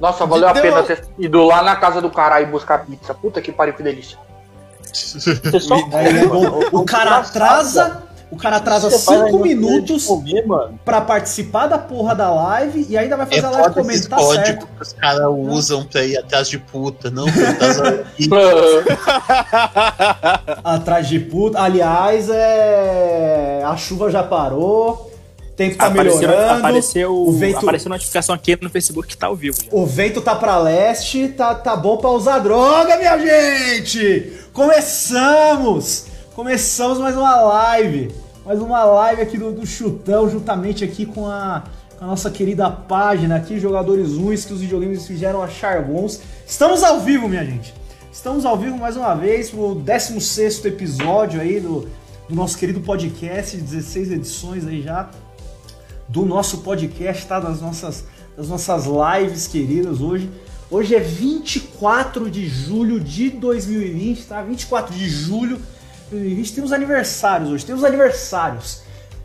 Nossa, valeu a pena ter ido lá na casa do caralho buscar pizza. Puta que pariu, que delícia. Aí, o, o cara atrasa, o cara atrasa 5 minutos comer, mano. pra participar da porra da live e ainda vai fazer É a live comentar códigos certo. que os caras usam pra ir atrás de puta. Não, foi atrás de- Atrás de puta. Aliás, é. A chuva já parou. O tempo tá apareceu, melhorando. apareceu, o vento- apareceu notificação aqui no Facebook que tá ao vivo. Já. O vento tá pra leste, tá, tá bom pra usar droga, minha gente! Começamos! Começamos mais uma live. Mais uma live aqui do, do Chutão, juntamente aqui com a, a nossa querida página aqui, Jogadores Ruins, que os videogames fizeram achar bons. Estamos ao vivo, minha gente. Estamos ao vivo mais uma vez pro 16º episódio aí do, do nosso querido podcast, 16 edições aí já do nosso podcast, tá? Das nossas, das nossas lives queridas hoje. Hoje é 24 de julho de 2020, tá? 24 de julho de 2020. Temos aniversários hoje, temos aniversários.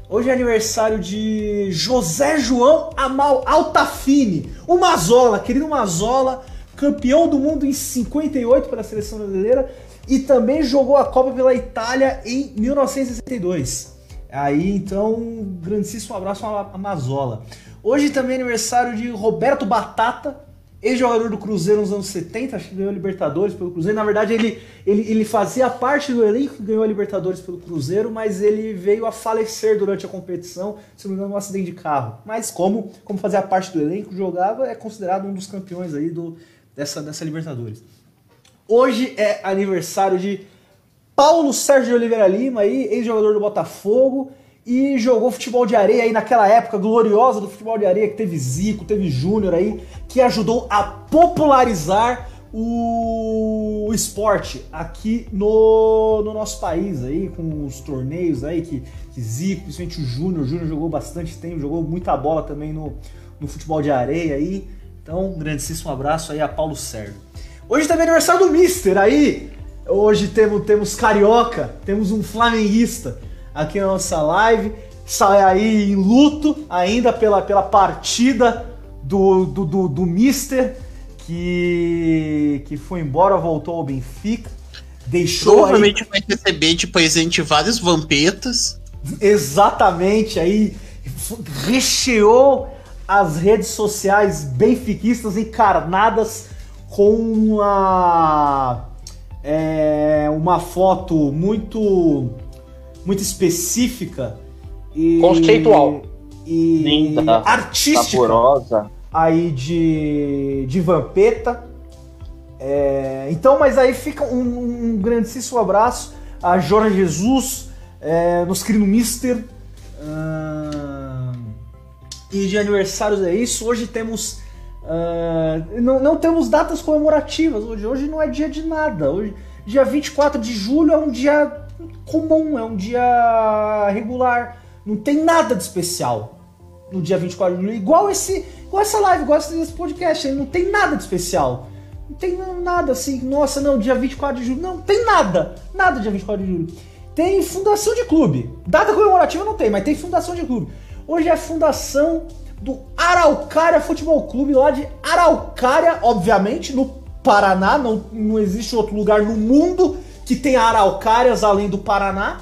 Hoje é aniversário de José João Amal Altafini, o Mazola, querido Mazola, campeão do mundo em 58 pela seleção brasileira e também jogou a Copa pela Itália em 1962. Aí, então, um grandíssimo abraço a Mazola. Hoje também é aniversário de Roberto Batata, ex-jogador do Cruzeiro nos anos 70, acho que ganhou a Libertadores pelo Cruzeiro. Na verdade, ele, ele, ele fazia parte do elenco que ganhou a Libertadores pelo Cruzeiro, mas ele veio a falecer durante a competição, se não me engano, num acidente de carro. Mas como, como fazia parte do elenco, jogava, é considerado um dos campeões aí do, dessa, dessa Libertadores. Hoje é aniversário de Paulo Sérgio de Oliveira Lima, aí, ex-jogador do Botafogo, e jogou futebol de areia aí naquela época gloriosa do futebol de areia, que teve Zico, teve Júnior aí, que ajudou a popularizar o esporte aqui no, no nosso país aí, com os torneios aí, que, que Zico, principalmente o Júnior, o Júnior jogou bastante tempo, jogou muita bola também no, no futebol de areia aí. Então, um grandíssimo abraço aí a Paulo Sérgio. Hoje também é aniversário do Mister aí. Hoje temos, temos carioca, temos um flamenguista aqui na nossa live. Sai aí em luto ainda pela, pela partida do, do, do, do Mister, que, que foi embora, voltou ao Benfica. Deixou aí, Provavelmente vai receber de presente vários vampetas. exatamente aí, recheou as redes sociais benfiquistas encarnadas com uma, é, uma foto muito, muito específica e Conceitual. e Linda, artística Saborosa. aí de, de Vampeta. É, então, mas aí fica um, um grandíssimo abraço a Jorge Jesus, é, nosso querido Mister. e de aniversários é isso. Hoje temos. Ah, não, não temos datas comemorativas hoje. Hoje não é dia de nada. Hoje, dia 24 de julho é um dia comum, é um dia regular. Não tem nada de especial no dia 24 de julho. Igual esse, igual essa live, igual esse podcast, não tem nada de especial. Não tem nada assim, nossa, não, dia 24 de julho. Não, tem nada. Nada dia 24 de julho. Tem fundação de clube. Data comemorativa não tem, mas tem fundação de clube. Hoje é fundação do Araucária Futebol Clube, lá de Araucária, obviamente, no Paraná. Não, não existe outro lugar no mundo que tenha araucárias além do Paraná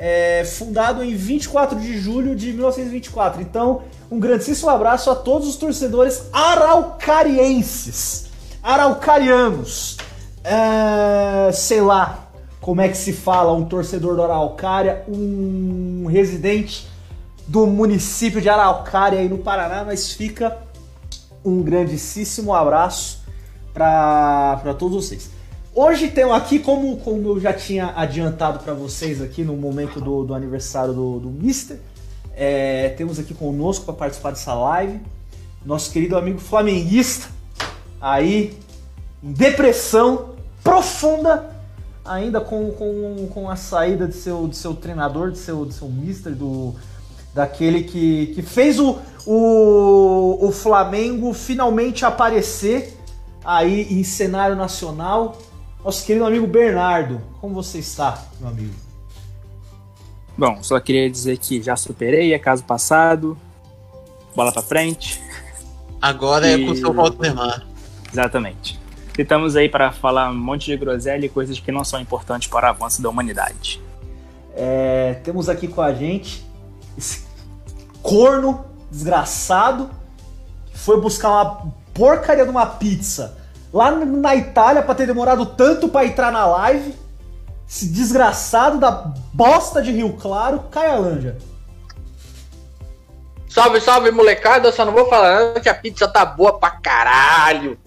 é, fundado em 24 de julho de 1924. Então, um grandíssimo abraço a todos os torcedores araucarienses, araucarianos. É, sei lá como é que se fala um torcedor do Araucária, um residente do município de Araucária aí no Paraná, mas fica um grandíssimo abraço para todos vocês. Hoje temos aqui, como, como eu já tinha adiantado para vocês aqui no momento do, do aniversário do, do Mister, é, temos aqui conosco para participar dessa live nosso querido amigo flamenguista, aí em depressão profunda, ainda com, com, com a saída de seu, de seu treinador, de seu, de seu Mister, do, daquele que, que fez o, o, o Flamengo finalmente aparecer aí em cenário nacional. Nosso querido amigo Bernardo, como você está, meu amigo? Bom, só queria dizer que já superei, é caso passado. Bola pra frente. Agora é E- com o seu Valdemar. Exatamente. E estamos aí para falar um monte de groselha e coisas que não são importantes para o avanço da humanidade. É, temos aqui com a gente esse corno desgraçado que foi buscar uma porcaria de uma pizza lá na Itália pra ter demorado tanto pra entrar na live. Esse desgraçado da bosta de Rio Claro, Caia Lanja. Salve, salve, molecada. Só não vou falar que a pizza tá boa pra caralho.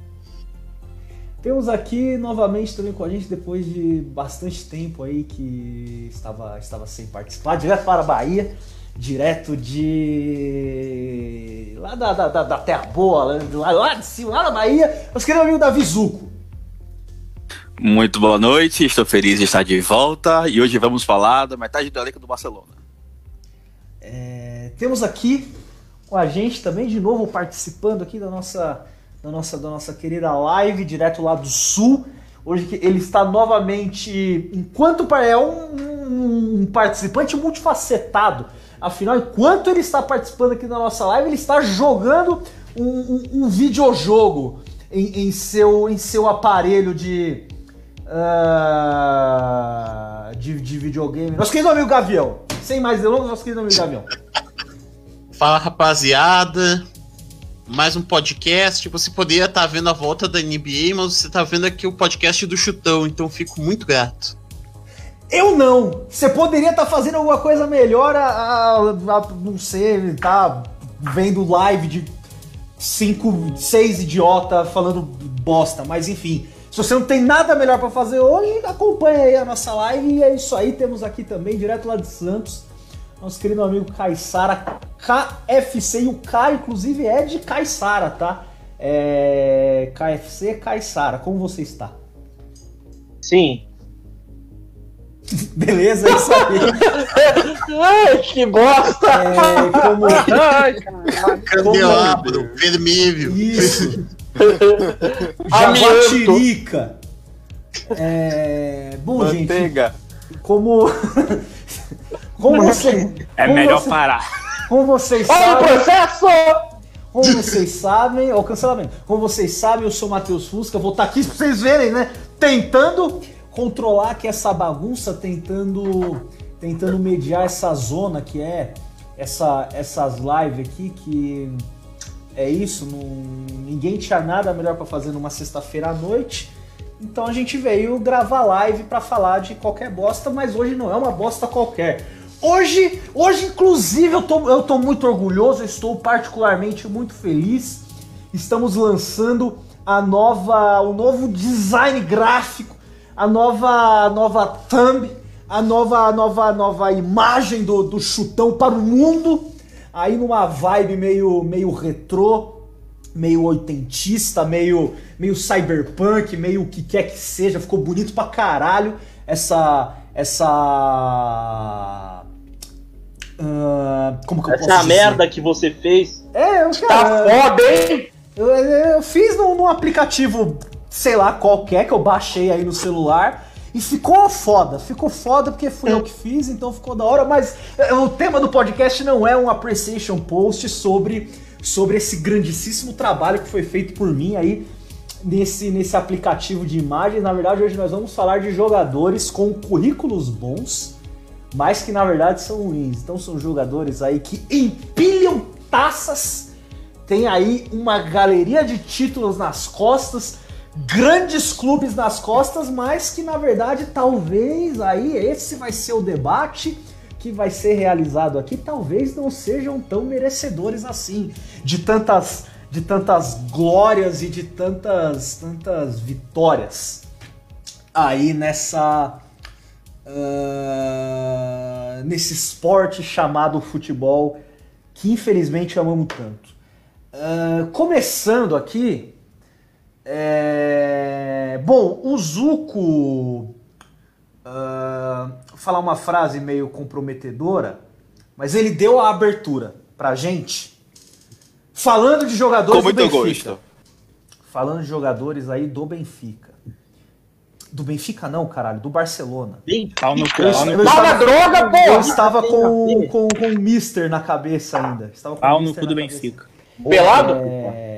Temos aqui novamente também com a gente, depois de bastante tempo aí que estava, estava sem participar, direto para a Bahia, direto de. lá da, da, da- Terra Boa, lá, lá, de cima, lá na Bahia, nosso querido amigo Davi Zuco. Muito boa noite, estou feliz de estar de volta e hoje vamos falar da metade do elenco do Barcelona. É, temos aqui com a gente também, de novo, participando aqui da nossa, da nossa, da nossa querida live, direto lá do Sul. Hoje ele está novamente, enquanto é um- um participante multifacetado. Afinal, enquanto ele está participando aqui da nossa live, ele está jogando um, um, um videojogo em, em seu, em seu aparelho de, ah, de, de videogame. Nosso querido amigo Gavião. Sem mais delongas, nosso querido amigo Gavião. Fala rapaziada. Mais um podcast. Você poderia estar vendo a volta da NBA, mas você tá vendo aqui o podcast do Chutão, então fico muito grato. Eu não. Você poderia estar fazendo alguma coisa melhor a, a- a- não sei, tá vendo live de cinco, seis idiota falando bosta, mas enfim. Se você não tem nada melhor pra fazer hoje, acompanha aí a nossa live e é isso aí. Temos aqui também, direto lá de Santos, nosso querido amigo Caissara KFC e o K, inclusive, é de Caissara, tá? É... KFC Caissara, como você está? Sim. Beleza, é isso aí. Ai, que bosta. É, como... Ai, caralho. Candelabro, vermelho. Isso. Jaguatirica. É... Bom, gente, Manteiga. como... como você... É como melhor você- parar. Como vocês Olha o sabem... processo! Como vocês sabem... Ó, o cancelamento. Como vocês sabem, eu sou o Matheus Fusca. Vou estar aqui pra vocês verem, né? Tentando controlar aqui essa bagunça, tentando... Tentando mediar essa zona que é... Essa, essas lives aqui que... É isso, não- ninguém tinha nada melhor pra fazer numa sexta-feira à noite. Então a gente veio gravar live pra falar de qualquer bosta, mas hoje não é uma bosta qualquer. Hoje, hoje inclusive, eu tô, eu tô muito orgulhoso, eu estou particularmente muito feliz. Estamos lançando a nova, o novo design gráfico, a nova, a nova thumb, a nova, a nova, a nova imagem do, do chutão para o mundo. Aí numa vibe meio, meio retrô, meio oitentista, meio, meio cyberpunk, meio o que quer que seja, ficou bonito pra caralho essa essa ah, como que eu posso Essa merda que você fez. É, eu, Tá cara, foda, hein? eu, eu fiz num, num aplicativo, sei lá, qualquer, que eu baixei aí no celular. E ficou foda, ficou foda porque fui eu que fiz, então ficou da hora. Mas é, o tema do podcast não é um appreciation post sobre, sobre esse grandíssimo trabalho que foi feito por mim aí nesse, nesse aplicativo de imagens. Na verdade, hoje nós vamos falar de jogadores com currículos bons, mas que na verdade são ruins. Então são jogadores aí que empilham taças, tem aí uma galeria de títulos nas costas, grandes clubes nas costas, mas que na verdade talvez aí esse vai ser o debate que vai ser realizado aqui, talvez não sejam tão merecedores assim de tantas de tantas glórias e de tantas tantas vitórias aí nessa ah, nesse esporte chamado futebol que infelizmente amamos tanto. Ah, começando aqui, é, bom, o Zuko ah, falar uma frase meio comprometedora, mas ele deu a abertura pra gente falando de jogadores Com do muito Benfica. gosto. Falando de jogadores aí do Benfica. Do Benfica não, caralho, do Barcelona. Pau no cu. Eu, Pau no eu. Fala estava, droga, eu porra! estava com, com, com o Mister na cabeça ainda. Estava com o Pau no cu do. Benfica. Pelado? É,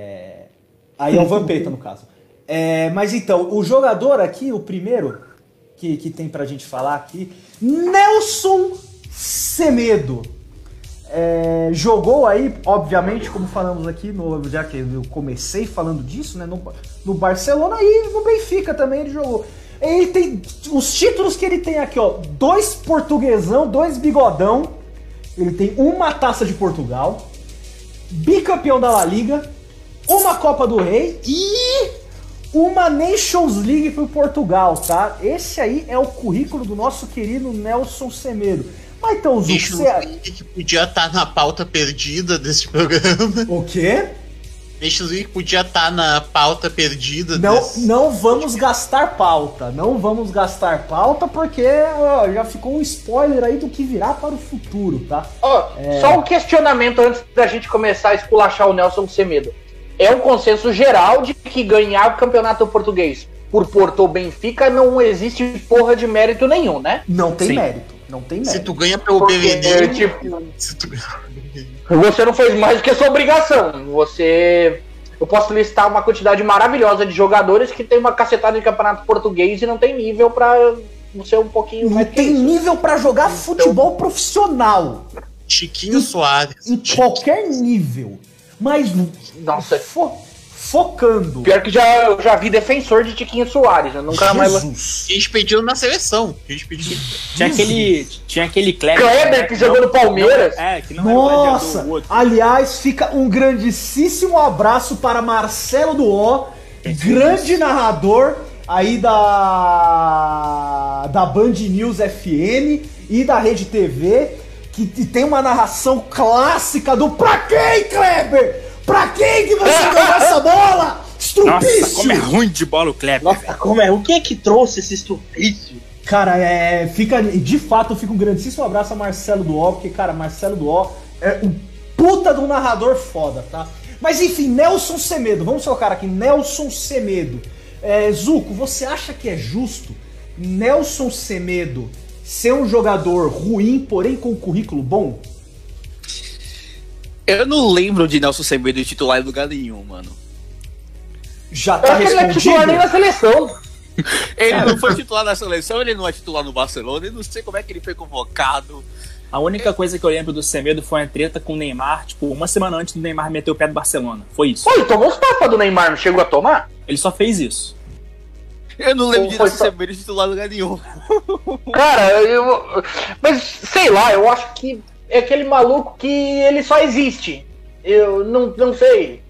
Aí é o Vampeta, no caso. É, mas então, o jogador aqui, o primeiro que, que tem pra gente falar aqui, Nelson Semedo. É, jogou aí, obviamente, como falamos aqui, no, já que eu comecei falando disso, né? No, no Barcelona e no Benfica também ele jogou. Ele tem os títulos que ele tem aqui, ó. Dois portuguesão, dois bigodão. Ele tem uma taça de Portugal, bicampeão da La Liga, uma Copa do Rei e uma Nations League pro Portugal, tá? Esse aí é o currículo do nosso querido Nelson Semedo. Mas então, Zuko, Nations você... League que podia estar na pauta perdida desse programa. O quê? Nations League podia estar na pauta perdida Não, desse... não vamos gastar pauta. Não vamos gastar pauta porque ó, já ficou um spoiler aí do que virá para o futuro, tá? Ó, Só um questionamento antes da gente começar a esculachar o Nelson Semedo. É um consenso geral de que ganhar o campeonato português por Porto ou Benfica não existe porra de mérito nenhum, né? Não tem Sim. mérito. Não tem Se mérito. tu ganha pelo Porque, Belenenses... tipo, Se tu... Você não fez mais do que a sua obrigação. Você. Eu posso listar uma quantidade maravilhosa de jogadores que tem uma cacetada de campeonato português e não tem nível pra ser um pouquinho Não tem isso. nível pra jogar futebol profissional. Chiquinho Soares. Em qualquer nível. Mas Nossa, fo- focando. pior que já, eu já vi defensor de Tiquinho Soares. Eu nunca mais. Jesus. A gente pediu na seleção. A gente pediu... Tinha aquele, tinha aquele Kleber. Kleber, que jogou no Palmeiras. Não, é, que não era o Nossa! gladiador, o outro. Aliás, fica um grandíssimo abraço para Marcelo do O, grande narrador aí da da Band News FM e da Rede TV, que tem uma narração clássica do Pra quem, Kleber? Pra quem que você ganhou essa bola? Nossa, Estrupício! como é ruim de bola o Kleber. Nossa, como é? O que é que trouxe esse estupício? Cara, é, fica, de fato, fica um grandíssimo abraço a Marcelo do O, porque, cara, Marcelo do O é um puta do narrador foda, tá? Mas enfim, Nelson Semedo, vamos colocar aqui, Nelson Semedo. É, Zuco, você acha que é justo Nelson Semedo ser um jogador ruim, porém com um currículo bom? Eu não lembro de Nelson Semedo de titular em lugar nenhum, mano. Já tá que ele não é titular nem respondido? na seleção. Ele não foi titular na seleção, ele não é titular no Barcelona, eu não sei como é que ele foi convocado. A única coisa que eu lembro do Semedo foi a treta com o Neymar, tipo, uma semana antes do Neymar meter o pé do Barcelona. Foi isso. Pô, ele tomou os tapas do Neymar, não chegou a tomar? Ele só fez isso. Eu não lembro de só- Semedo de titular em lugar nenhum. Cara, eu. Mas sei lá, eu acho que é aquele maluco que ele só existe. Eu não, não sei.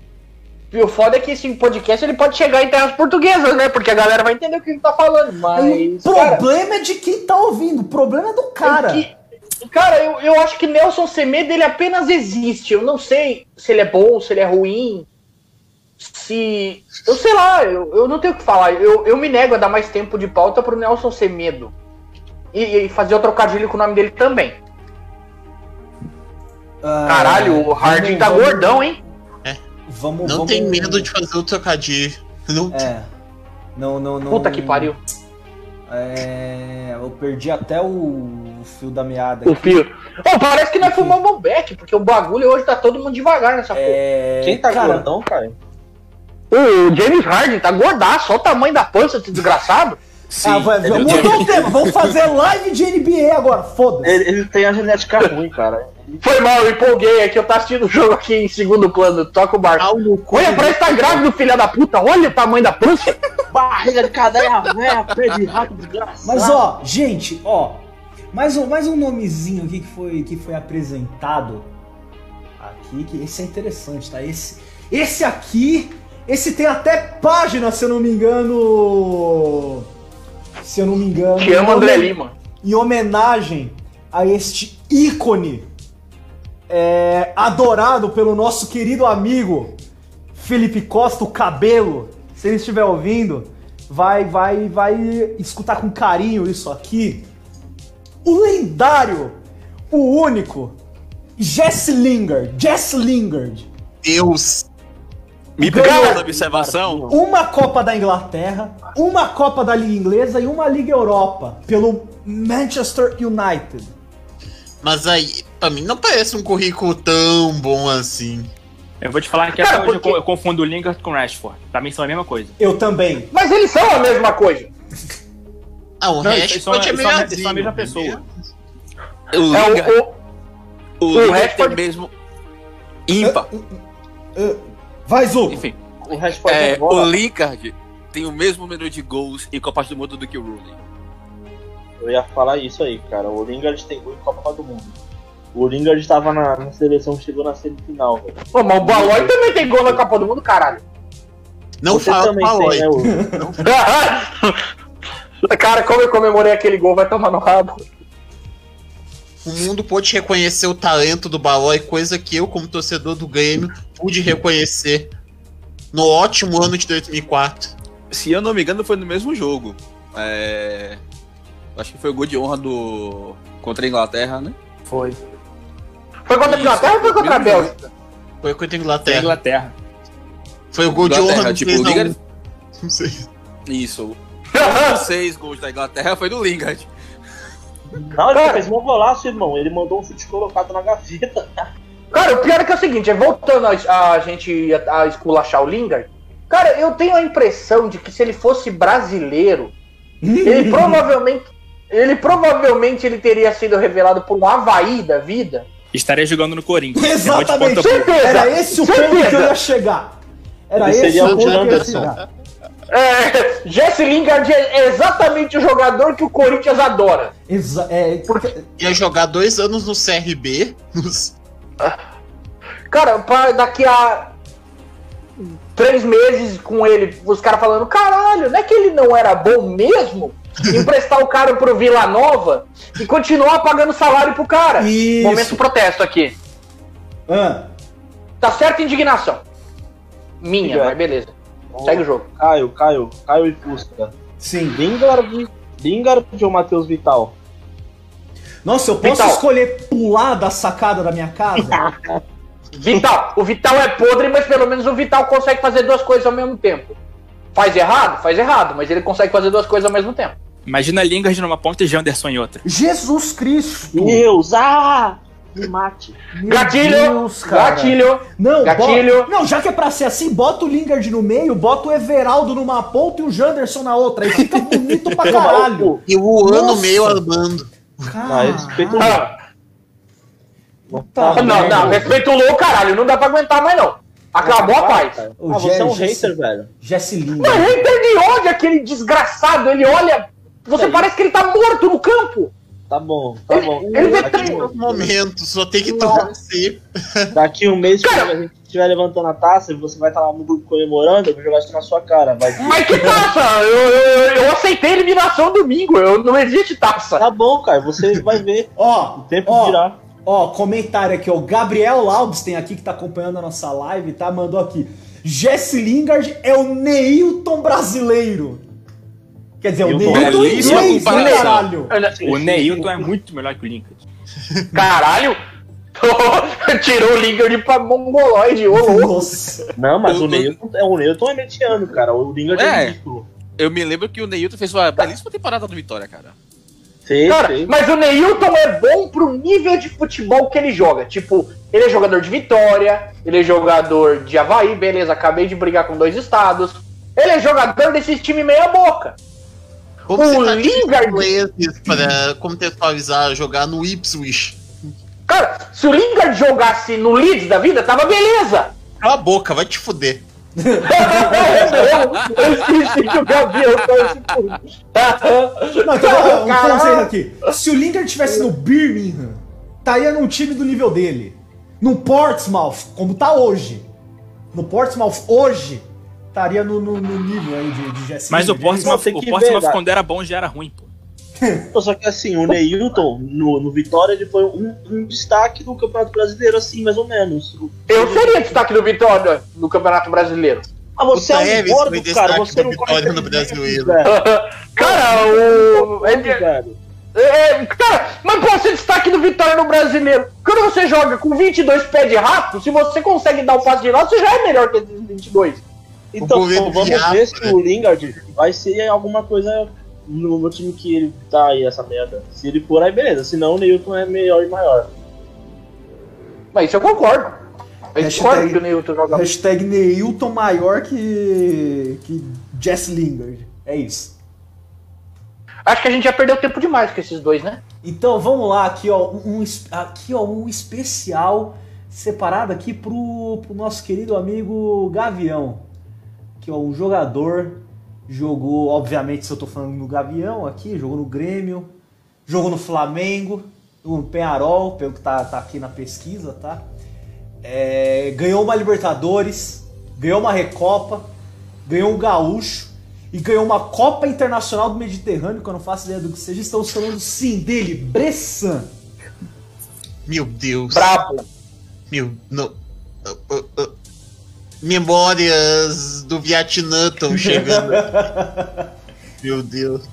E o foda é que esse podcast ele pode chegar em terras portuguesas, né? Porque a galera vai entender o que ele tá falando. Mas. o cara, problema é de quem tá ouvindo, o problema é do cara. que- cara, eu, eu acho que Nelson Semedo ele apenas existe. Eu não sei se ele é bom, se ele é ruim. Se. Eu sei lá, eu, eu não tenho o que falar. Eu, eu me nego a dar mais tempo de pauta pro Nelson Semedo. E, e fazer o trocadilho com o nome dele também. Ah, Caralho, o Harding vamos- tá vamos- gordão, hein? Vamos, Não vamos- tem medo de fazer o trocadilho. Não É. Não, não, não. Puta que pariu. É. Eu perdi até o, o fio da meada. O aqui. fio. Ô, parece que nós fumamos um beck, porque o bagulho hoje tá todo mundo devagar nessa porra. É. Quem tá cara, gordão, cara? O James Harden tá gordaço, olha o tamanho da pança, esse desgraçado. Sim. Ah, vai, vamos mudar o tema. Vamos fazer live de NBA agora. Foda-se. Ele, ele tem a genética ruim, cara. Foi mal, eu empolguei aqui, eu tô assistindo o jogo aqui em segundo plano, toca o barco. Cu. Olha, parece que tá grávido, filha da puta, olha o tamanho da pança. barriga de cadeia velha, pé de rato desgraçado. Mas ó, gente, ó. Mais um, mais um nomezinho aqui que foi, que foi apresentado aqui, que esse é interessante, tá? Esse, esse aqui, esse tem até página, se eu não me engano. Se eu não me engano. Te amo, André Lima. Em homenagem a este ícone é, adorado pelo nosso querido amigo Felipe Costa, o cabelo. Se ele estiver ouvindo, vai, vai, vai escutar com carinho isso aqui. O lendário, o único, Jesse Lingard, Jesse Lingard. Deus. Me Ganhou. perdoa a observação. Uma Copa da Inglaterra, uma Copa da Liga Inglesa e uma Liga Europa pelo Manchester United. Mas aí, pra mim, não parece um currículo tão bom assim. Eu vou te falar que Cara, até hoje eu porque- co- eu confundo o Lingard com o Rashford. Pra mim são a mesma coisa. Eu também. Mas eles são a mesma coisa. Ah, o Não, Rashford é eles são a mesma pessoa. O É Lingard, o, o- o, o Lingard Rashford- mesmo ímpar. Vai, Zuko. Enfim, O Rashford é, é, o Lingard tem o mesmo número de gols em Copas do Mundo do que o Rooney. Eu ia falar isso aí, cara. O Lingard tem gol em Copa do Mundo. O Lingard tava na, na seleção, chegou na semifinal, velho. Pô, mas o Balói também tem gol na Copa do Mundo, caralho. Não Você fala também tem, né, o... Cara, como eu comemorei aquele gol, vai tomar no rabo. O mundo pôde reconhecer o talento do Balói, coisa que eu, como torcedor do Grêmio, pude reconhecer no ótimo ano de 2004. Se eu não me engano, foi no mesmo jogo. É, Acho que foi o gol de honra do. contra a Inglaterra, né? Foi. Foi contra a Inglaterra ou foi contra a. Bélgica? Foi contra a Tem a Inglaterra. Inglaterra. Foi o gol de Inglaterra, honra do tipo, 3 o a 1. Lingard- Não sei. Isso. Os seis gols da Inglaterra foi do Lingard. Não, ele Cara. fez um golaço, irmão. Ele mandou um chute colocado na gaveta. Cara, o pior é que é o seguinte, é voltando a, a gente a, a esculachar o Lingard, cara, eu tenho a impressão de que se ele fosse brasileiro, ele provavelmente. Ele provavelmente ele teria sido revelado por um Havaí da vida. Estaria jogando no Corinthians. Exatamente. Certeza, Era esse o ponto certeza. que eu ia chegar. Era Ele esse seria o ponto que eu ia chegar. É, Jesse Lingard é exatamente o jogador que o Corinthians adora. Exa é, porque, Ia jogar dois anos no CRB. nos- Cara, pra daqui a três meses com ele, os caras falando, caralho, não é que ele não era bom mesmo? Emprestar o cara pro Vila Nova e continuar pagando salário pro cara. Isso. Momento protesto aqui. Ah, Tá certa indignação. Minha, Obrigado. mas beleza. Segue o jogo. Caio, Caio, Caio e Fusca. sim. Lingard, Lingard ou Matheus Vital? Nossa, eu posso Vital. escolher pular da sacada da minha casa? Vital. O Vital é podre, mas pelo menos o Vital consegue fazer duas coisas ao mesmo tempo. Faz errado? Faz errado, mas ele consegue fazer duas coisas ao mesmo tempo. Imagina Lingard numa ponta e Janderson em outra. Jesus Cristo! Deus, ah! Me mate. Meu Gatilho! Deus, cara. Gatilho! Não, Gatilho. bota- não, já que é pra ser assim, bota o Lingard no meio, bota o Everaldo numa ponta e o Janderson na outra. Aí fica bonito pra caralho. E o ano meio armando. Ah, respeito o Ah, Tá não, não, respeita o louco, caralho. Não dá pra aguentar mais, não. Acabou a paz. Ah, O você é um Jesse- hater, velho. Jesse Não, Lingard. hater de ódio, aquele desgraçado. Ele olha. Você Aí. parece que ele tá morto no campo. Tá bom, tá bom. ele vê Daqui. No momento, só tem que torcer. daqui um mês, Cara. quando a gente estiver levantando a taça, você vai estar lá no grupo comemorando, eu vou jogar isso na sua cara. Vai. Mas que taça? Eu, eu, eu aceitei a eliminação domingo. Eu, não existe taça. Tá bom, cara, você vai ver. Ó, O tempo ó, dirá. ó, comentário aqui, ó. Gabriel Laubs tem aqui que tá acompanhando a nossa live, tá? Mandou aqui. Jesse Lingard é o Neilton brasileiro. Quer dizer, o Neilton inglês, né, comparação. caralho? O Neilton é muito melhor que o Lingard. Caralho. Tirou o Lingard pra mongoloide, ô louco. Nossa. Não, mas o Neilton é o Neilton é mediano, cara. O Lingard é, É. ridículo. Eu me lembro que o Neilton fez uma belíssima temporada do Vitória, cara. Sei, Cara, sei. mas o Neilton é bom pro nível de futebol que ele joga. Tipo, ele é jogador de Vitória, ele é jogador de Havaí, beleza, acabei de brigar com dois estados. Ele é jogador desse time meia boca. Como O você tá Lingard- ingleses para contextualizar, jogar no Ipswich? Cara, se o Lingard jogasse no Leeds da vida, tava beleza. Cala a boca, vai te fuder. eu, esqueci que o Gabriel. Não, então, ó, um conselho aqui. Se o Lingard estivesse no Birmingham, estaria num time do nível dele. No Portsmouth, como tá hoje. No Portsmouth hoje, estaria no, no- no nível aí de, de Jesse Mas o. Portsmouth, o Portsmouth quando era bom já era ruim, pô. Só que assim, o Neilton, no, no Vitória, ele foi um, um destaque do Campeonato Brasileiro, assim, mais ou menos. Eu seria destaque do Vitória no Campeonato Brasileiro. Ah, você O é um gordo, foi cara. destaque Você do não Vitória corre no Brasileiro. Cara, o. É, cara, mas pode ser destaque do Vitória no brasileiro. Quando você joga com 22 pés de rato, se você consegue dar o passe de lado, você já é melhor que esses 22. Então, pô, vamos viado, ver se né? o Lingard vai ser alguma coisa no, no time que ele tá aí, essa merda. Se ele for, aí beleza. Senão o Neilton é melhor e maior. Mas isso eu concordo. Eu discordo que o Neilton joga Hashtag Neilton maior que, que Jess Lingard. É isso. Acho que a gente já perdeu tempo demais com esses dois, né? Então vamos lá, aqui ó, um, aqui, ó, um especial separado aqui pro, pro nosso querido amigo Gavião. Que um jogador jogou, obviamente, se eu tô falando do Gavião aqui, jogou no Grêmio, jogou no Flamengo, no Penharol, pelo que tá, tá aqui na pesquisa, tá? É, ganhou uma Libertadores, ganhou uma Recopa, ganhou um Gaúcho e ganhou uma Copa Internacional do Mediterrâneo, que eu não faço ideia do que seja. Estamos falando sim dele, Bressan. Meu Deus. Brabo. Meu. Não. Uh, uh, uh. Memórias do Vietnã estão chegando. Meu Deus.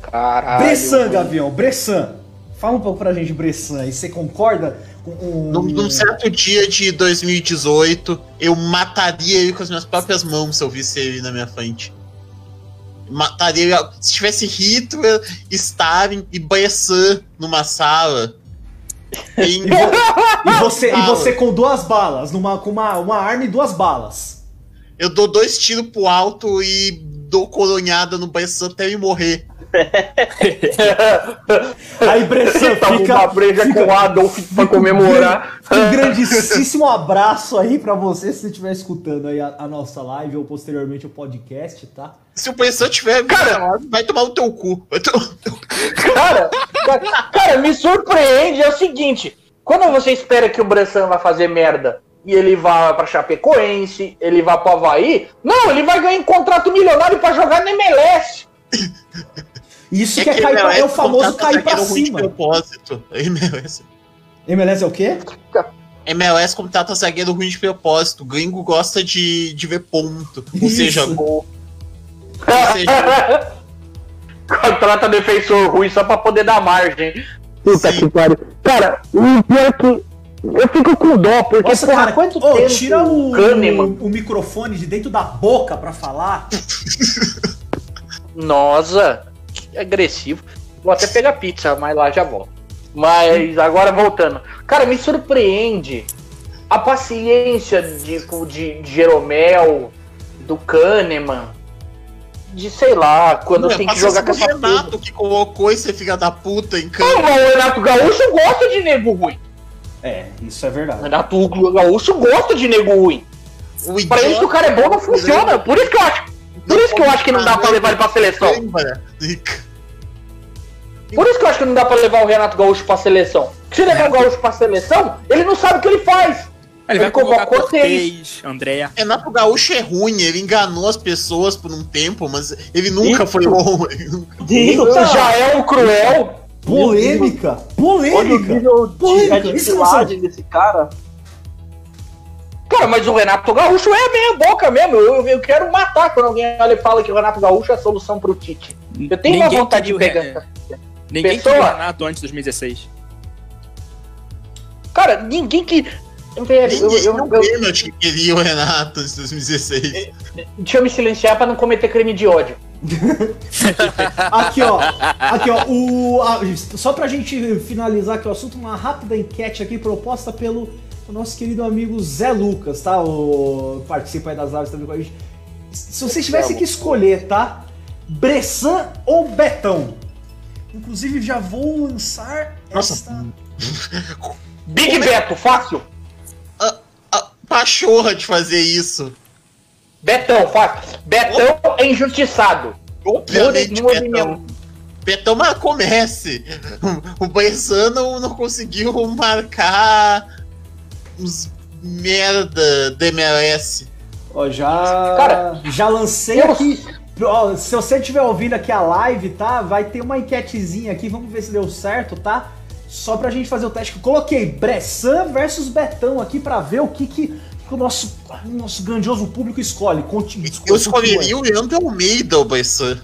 Caralho. Bressan, Gavião, Bressan. Fala um pouco pra gente, Bressan. E você concorda com um. Num, num certo dia de 2018, eu mataria ele com as minhas próprias mãos se eu visse ele na minha frente. Mataria ele. Se tivesse Hitler, Stalin e Bressan numa sala. em- E você, e você com duas balas, numa, com uma, uma arma e duas balas. eu dou dois tiros pro alto e dou coronhada no Bressan até ele morrer. Aí Bressan Tava fica, uma breja fica com o Adolf pra comemorar. um grandíssimo abraço aí pra você se você estiver escutando aí a, a nossa live ou posteriormente o podcast, tá? Se o Bressan tiver. Cara- vai tomar o teu cu. Cara, cara, cara, me surpreende é o seguinte: quando você espera que o Bressan vai fazer merda e ele vá pra Chapecoense, ele vá pro Havaí, não, ele vai ganhar um contrato milionário pra jogar na MLS. Isso que é, cair pra- é o famoso cair pra zagueiro ruim de cima. propósito. MLS. MLS é o quê? MLS contrata zagueiro ruim de propósito. Gringo gosta de, de ver ponto. Ou Isso. seja, gol. Ou seja, Contrata defensor ruim só pra poder dar margem. Puta Sim. que pariu. Cara, o pior é que eu fico com dó, porque, Nossa, porra, cara, quanto ô, tempo tira o, Kahneman... o microfone de dentro da boca pra falar. Nossa, que agressivo. Vou até pegar pizza, mas lá já volto. Mas agora voltando. Cara, me surpreende a paciência de, de, de Jeromel, do Kahneman, de sei lá, quando não, tem que jogar com o essa porra. Renato que colocou esse filho da puta em Não, campo. mas o Renato Gaúcho gosta de nego ruim. É, isso é O verdade. Renato Gaúcho gosta de nego ruim. O Pra isso que o cara é bom não funciona. Por isso que eu acho. Por isso que eu acho que não dá pra levar ele pra seleção. Lembra? Por isso que eu acho que não dá pra levar o Renato Gaúcho pra seleção. Se levar o Gaúcho pra seleção, ele não sabe o que ele faz. Ele Ele vai convocar convocou Cortez, Andréa. Renato Gaúcho é ruim, ele enganou as pessoas por um tempo, mas ele nunca foi bom. Eita, Já é um cruel. polêmica, o polêmica. Polêmica, isso não sabe. desse cara. Cara, mas o Renato Gaúcho é meia boca mesmo. Eu, eu quero matar quando alguém olha e fala que o Renato Gaúcho é a solução pro Tite. Eu tenho uma Ninguém vontade de pegar. Re- Ninguém Pessoa- queria o Renato antes de 2016. Cara, ninguém que. Velho, eu, eu, não eu- que queria o Renato em 2016. deixa eu me silenciar pra não cometer crime de ódio. Aqui, ó. Aqui, ó. O, a- só pra gente finalizar aqui o assunto, uma rápida enquete aqui proposta pelo o nosso querido amigo Zé Lucas, tá? O, participa aí das lives também com a gente. Se vocês tivessem que escolher, tá? Bressan ou Betão? Inclusive, já vou lançar Nossa. esta... Big Como é- Beto, fácil. A pachorra de fazer isso. Betão, fácil. Betão é injustiçado. Obviamente, Betão. Betão, mas comece. O Bressan não, não conseguiu marcar uns merda da MLS. Ó, já, Cara, já lancei eu- aqui. Ó, se você estiver ouvindo aqui a live, tá? Vai ter uma enquetezinha aqui, vamos ver se deu certo, tá? Só pra gente fazer o teste. Eu coloquei Bressan versus Betão aqui pra ver o que, que, o nosso, o nosso grandioso público escolhe. Conti- Eu continua. escolheria o Leandro Almeida, o Bressan.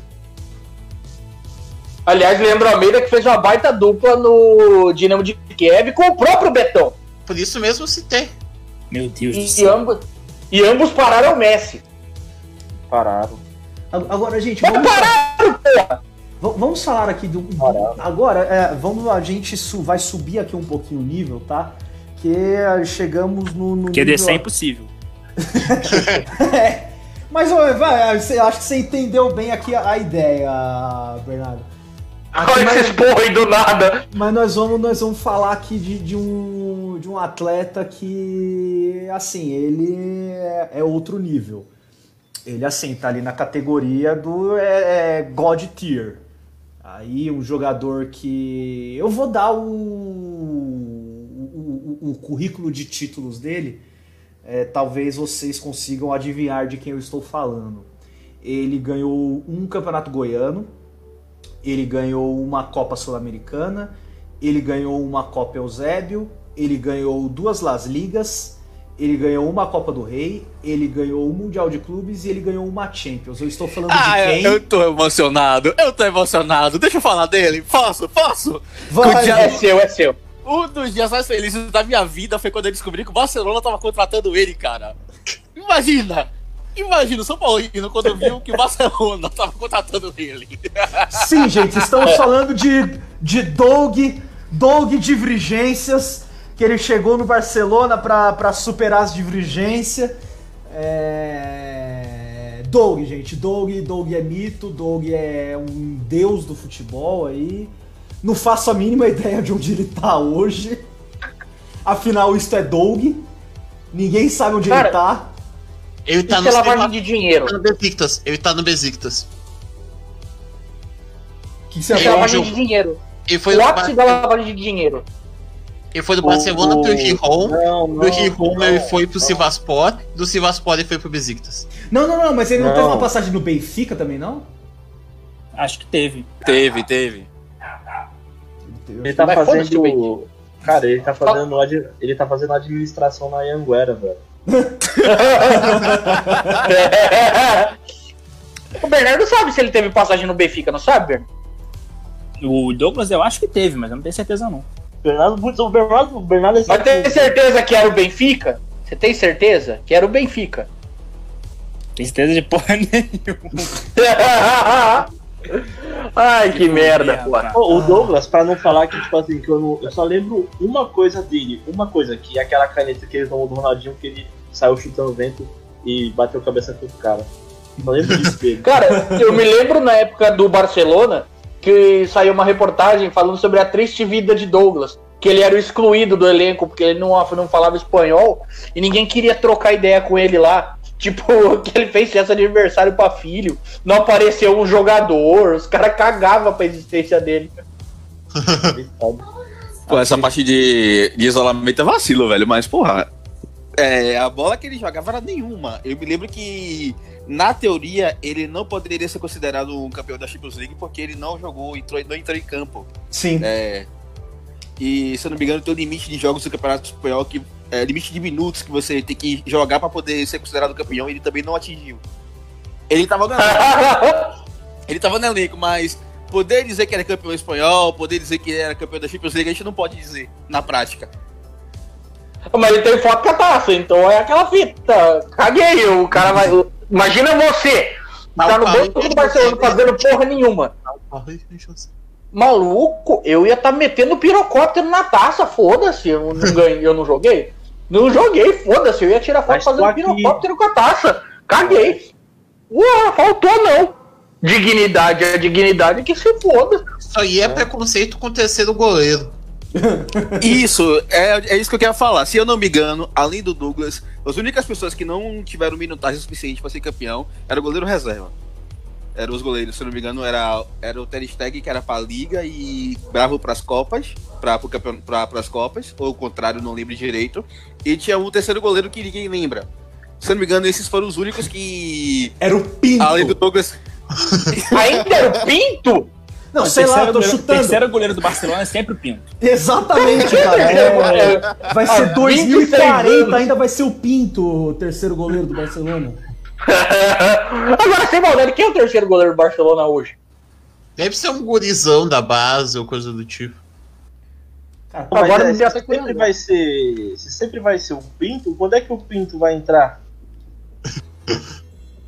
Aliás, Leandro Almeida que fez uma baita dupla no Dinamo de Kiev com o próprio Betão. Por isso mesmo eu citei. Meu Deus do E, céu. ambos, e ambos pararam o Messi. Pararam. Agora, gente, vamos, pararam, porra! vamos falar aqui do. Caramba. Agora, é, vamos a gente su- vai subir aqui um pouquinho o nível, tá? Porque chegamos no. no Porque nível- descer é impossível. É. Mas ó, vai, você- acho que você entendeu bem aqui a, a ideia, Bernardo. Olha esses porra aí do nada. Mas nós vamos, nós vamos falar aqui de, de um, de um atleta que, assim, ele é, é outro nível. Ele, assim, tá ali na categoria do é, é God Tier. Aí, um jogador que. Eu vou dar o, o, o- o currículo de títulos dele. É, talvez vocês consigam adivinhar de quem eu estou falando. Ele ganhou um campeonato goiano, ele ganhou uma Copa Sul-Americana, ele ganhou uma Copa Eusébio, ele ganhou duas Las Ligas, ele ganhou uma Copa do Rei, ele ganhou o Mundial de Clubes e ele ganhou uma Champions. Eu estou falando Ah, de eu, quem? eu tô emocionado, eu tô emocionado. Deixa eu falar dele. Posso, posso? Vai, O dia- É seu, é seu. Um dos dias mais felizes da minha vida foi quando eu descobri que o Barcelona tava contratando ele, cara. Imagina! Imagina o São Paulino quando viu que o Barcelona tava contratando ele. Sim, gente, estamos falando de, de Doug, Doug Divergências, que ele chegou no Barcelona para superar as divergências. É... Doug, gente, Doug, Doug é mito, Doug é um deus do futebol aí. Não faço a mínima ideia de onde ele tá hoje. Afinal, isto é Doug. Ninguém sabe onde Cara, ele tá. Ele tá no, lavagem de dinheiro. tá no Besiktas. Ele tá no Besiktas. Que você Isso é lavagem de dinheiro. Ele foi O do, ápice da lavagem de dinheiro. ele foi do Barcelona O- pro Gijón. Do Gijón ele foi pro não. Sivaspor. Do Sivaspor ele foi pro Besiktas. Não, não, não, mas ele não, Não. teve uma passagem no Benfica também, não? Acho que teve. Teve, teve. Ele tá fazendo. Cara, ele tá fazendo. Ele tá fazendo administração na Anguera, velho. o Bernardo sabe se ele teve passagem no Benfica, não sabe, Bernardo? O Douglas eu acho que teve, mas eu não tenho certeza não. Bernardo, o Bernardo, o Bernardo é Mas tem certeza que era o Benfica? Você tem certeza que era o Benfica? Tem certeza de porra nenhuma. Ai, que merda, pô. Pô, o Douglas, pra não falar que, tipo assim, que eu, não, eu só lembro uma coisa dele, uma coisa, que é aquela caneta que ele tomou do Ronaldinho, que ele saiu chutando vento e bateu cabeça com o cara. Só lembro disso dele. Cara, eu me lembro na época do Barcelona que saiu uma reportagem falando sobre a triste vida de Douglas. Que ele era o excluído do elenco porque ele não, não falava espanhol e ninguém queria trocar ideia com ele lá. Tipo, que ele fez festa de aniversário pra filho, não apareceu um jogador, os caras cagavam pra existência dele. Pô, essa parte de, de isolamento é vacilo, velho. Mas, porra, é, a bola que ele jogava era nenhuma. Eu me lembro que, na teoria, ele não poderia ser considerado um campeão da Champions League porque ele não jogou, entrou, não entrou em campo. Sim. É, e, se eu não me engano, tem um limite de jogos do Campeonato Espanhol que. É, limite de minutos que você tem que jogar pra poder ser considerado campeão, ele também não atingiu. Ele tava no elenco, ele tava no elenco, mas poder dizer que era campeão espanhol, poder dizer que era campeão da Champions League, a gente não pode dizer na prática. Mas ele tem foto com a taça, então é aquela fita. Caguei, o cara vai. Imagina você, tá no banco do Barcelona fazendo porra nenhuma. Maluco, eu ia estar metendo pirocóptero na taça, foda-se, eu não ganhei, eu não joguei. Não joguei, foda-se, eu ia tirar foto Mas fazendo pirocóptero com a taça. Caguei. Ué, faltou não. Dignidade é dignidade que se foda. Isso aí é preconceito com o terceiro goleiro. Isso, é, é isso que eu quero falar. Se eu não me engano, além do Douglas, as únicas pessoas que não tiveram minutagem suficiente para ser campeão era o goleiro reserva. Eram os goleiros, se eu não me engano, era, era o Ter Stegen, que era pra Liga, e Bravo pras Copas, pra, pro campeão, pra, pras Copas, ou o contrário, não lembro direito. E tinha um terceiro goleiro que ninguém lembra. Se eu não me engano, esses foram os únicos que, Era o Pinto. além do Douglas, Ainda era o Pinto? Não, O sei lá, eu tô goleiro, chutando. terceiro goleiro do Barcelona é sempre o Pinto. Exatamente, cara. É, vai ser Há 2040, 26 anos. ainda vai ser o Pinto, o terceiro goleiro do Barcelona. Agora, sem maldade, quem é o terceiro goleiro do Barcelona hoje? Deve ser um gurizão da base ou coisa do tipo. Cara, Mas Agora é, se até sempre vai ser. Se sempre vai ser o Pinto, quando é que o Pinto vai entrar?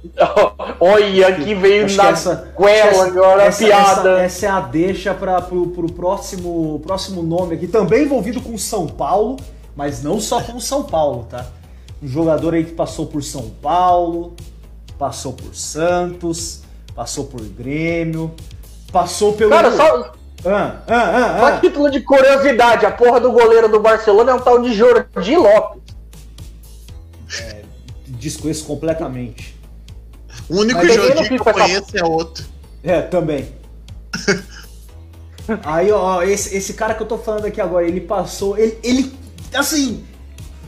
Olha, que veio acho que na essa, goela essa- agora essa- piada. essa- essa é a deixa para pro, pro próximo, próximo nome aqui, também envolvido com São Paulo, Mas não só com o São Paulo, tá? Um jogador aí que passou por São Paulo, passou por Santos, passou por Grêmio, passou pelo. Cara, só, Ah, ah, ah, só título de curiosidade, a porra do goleiro do Barcelona é um tal de Jordi Lopes. Desconheço completamente. O único não que eu conheço é outro. É, também. Aí, ó, esse, esse cara que eu tô falando aqui agora, ele passou. Ele, ele, assim,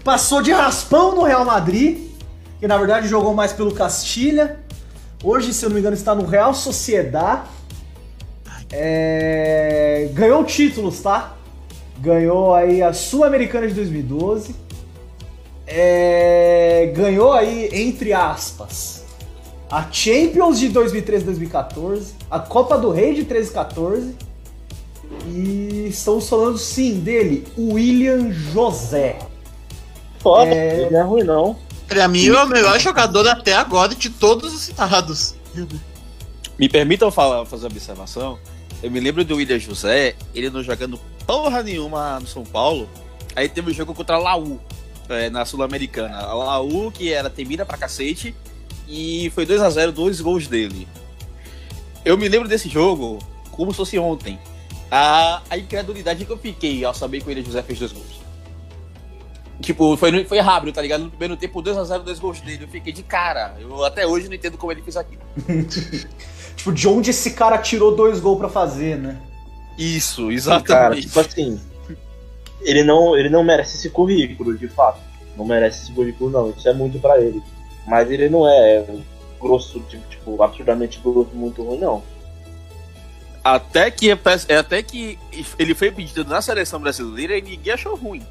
passou de raspão no Real Madrid, que na verdade jogou mais pelo Castilha. Hoje, se eu não me engano, está no Real Sociedad. É, ganhou títulos, tá? Ganhou aí a Sul-Americana de 2012. É, ganhou aí, entre aspas, a Champions de 2013 2014, a Copa do Rei de 13 14 e estamos falando sim dele, o William José. Foda, É. ele não é ruim não. Pra mim, é o melhor jogador até agora de todos os citados. Me permitam falar, fazer uma observação. Eu me lembro do William José, ele não jogando porra nenhuma no São Paulo. Aí teve um jogo contra a Laú, é, na Sul-Americana. A Laú, que era temida pra cacete, e foi 2 a 0 dois gols dele. Eu me lembro desse jogo como se fosse ontem. A, a incredulidade que eu fiquei ao saber que o William José fez dois gols. Tipo, foi, foi rápido, tá ligado? No primeiro tempo, 2x0, dois gols dele. Eu fiquei de cara. Eu até hoje não entendo como ele fez aquilo. Tipo, de onde esse cara tirou dois gols pra fazer, né? Isso, Cara, exatamente. tipo assim, ele não, ele não merece esse currículo, de fato. Não merece esse currículo, não. Isso é muito pra ele. Mas ele não é grosso, tipo, tipo absurdamente grosso, muito ruim, não. Até que, é até que ele foi pedido na seleção brasileira e ninguém achou ruim.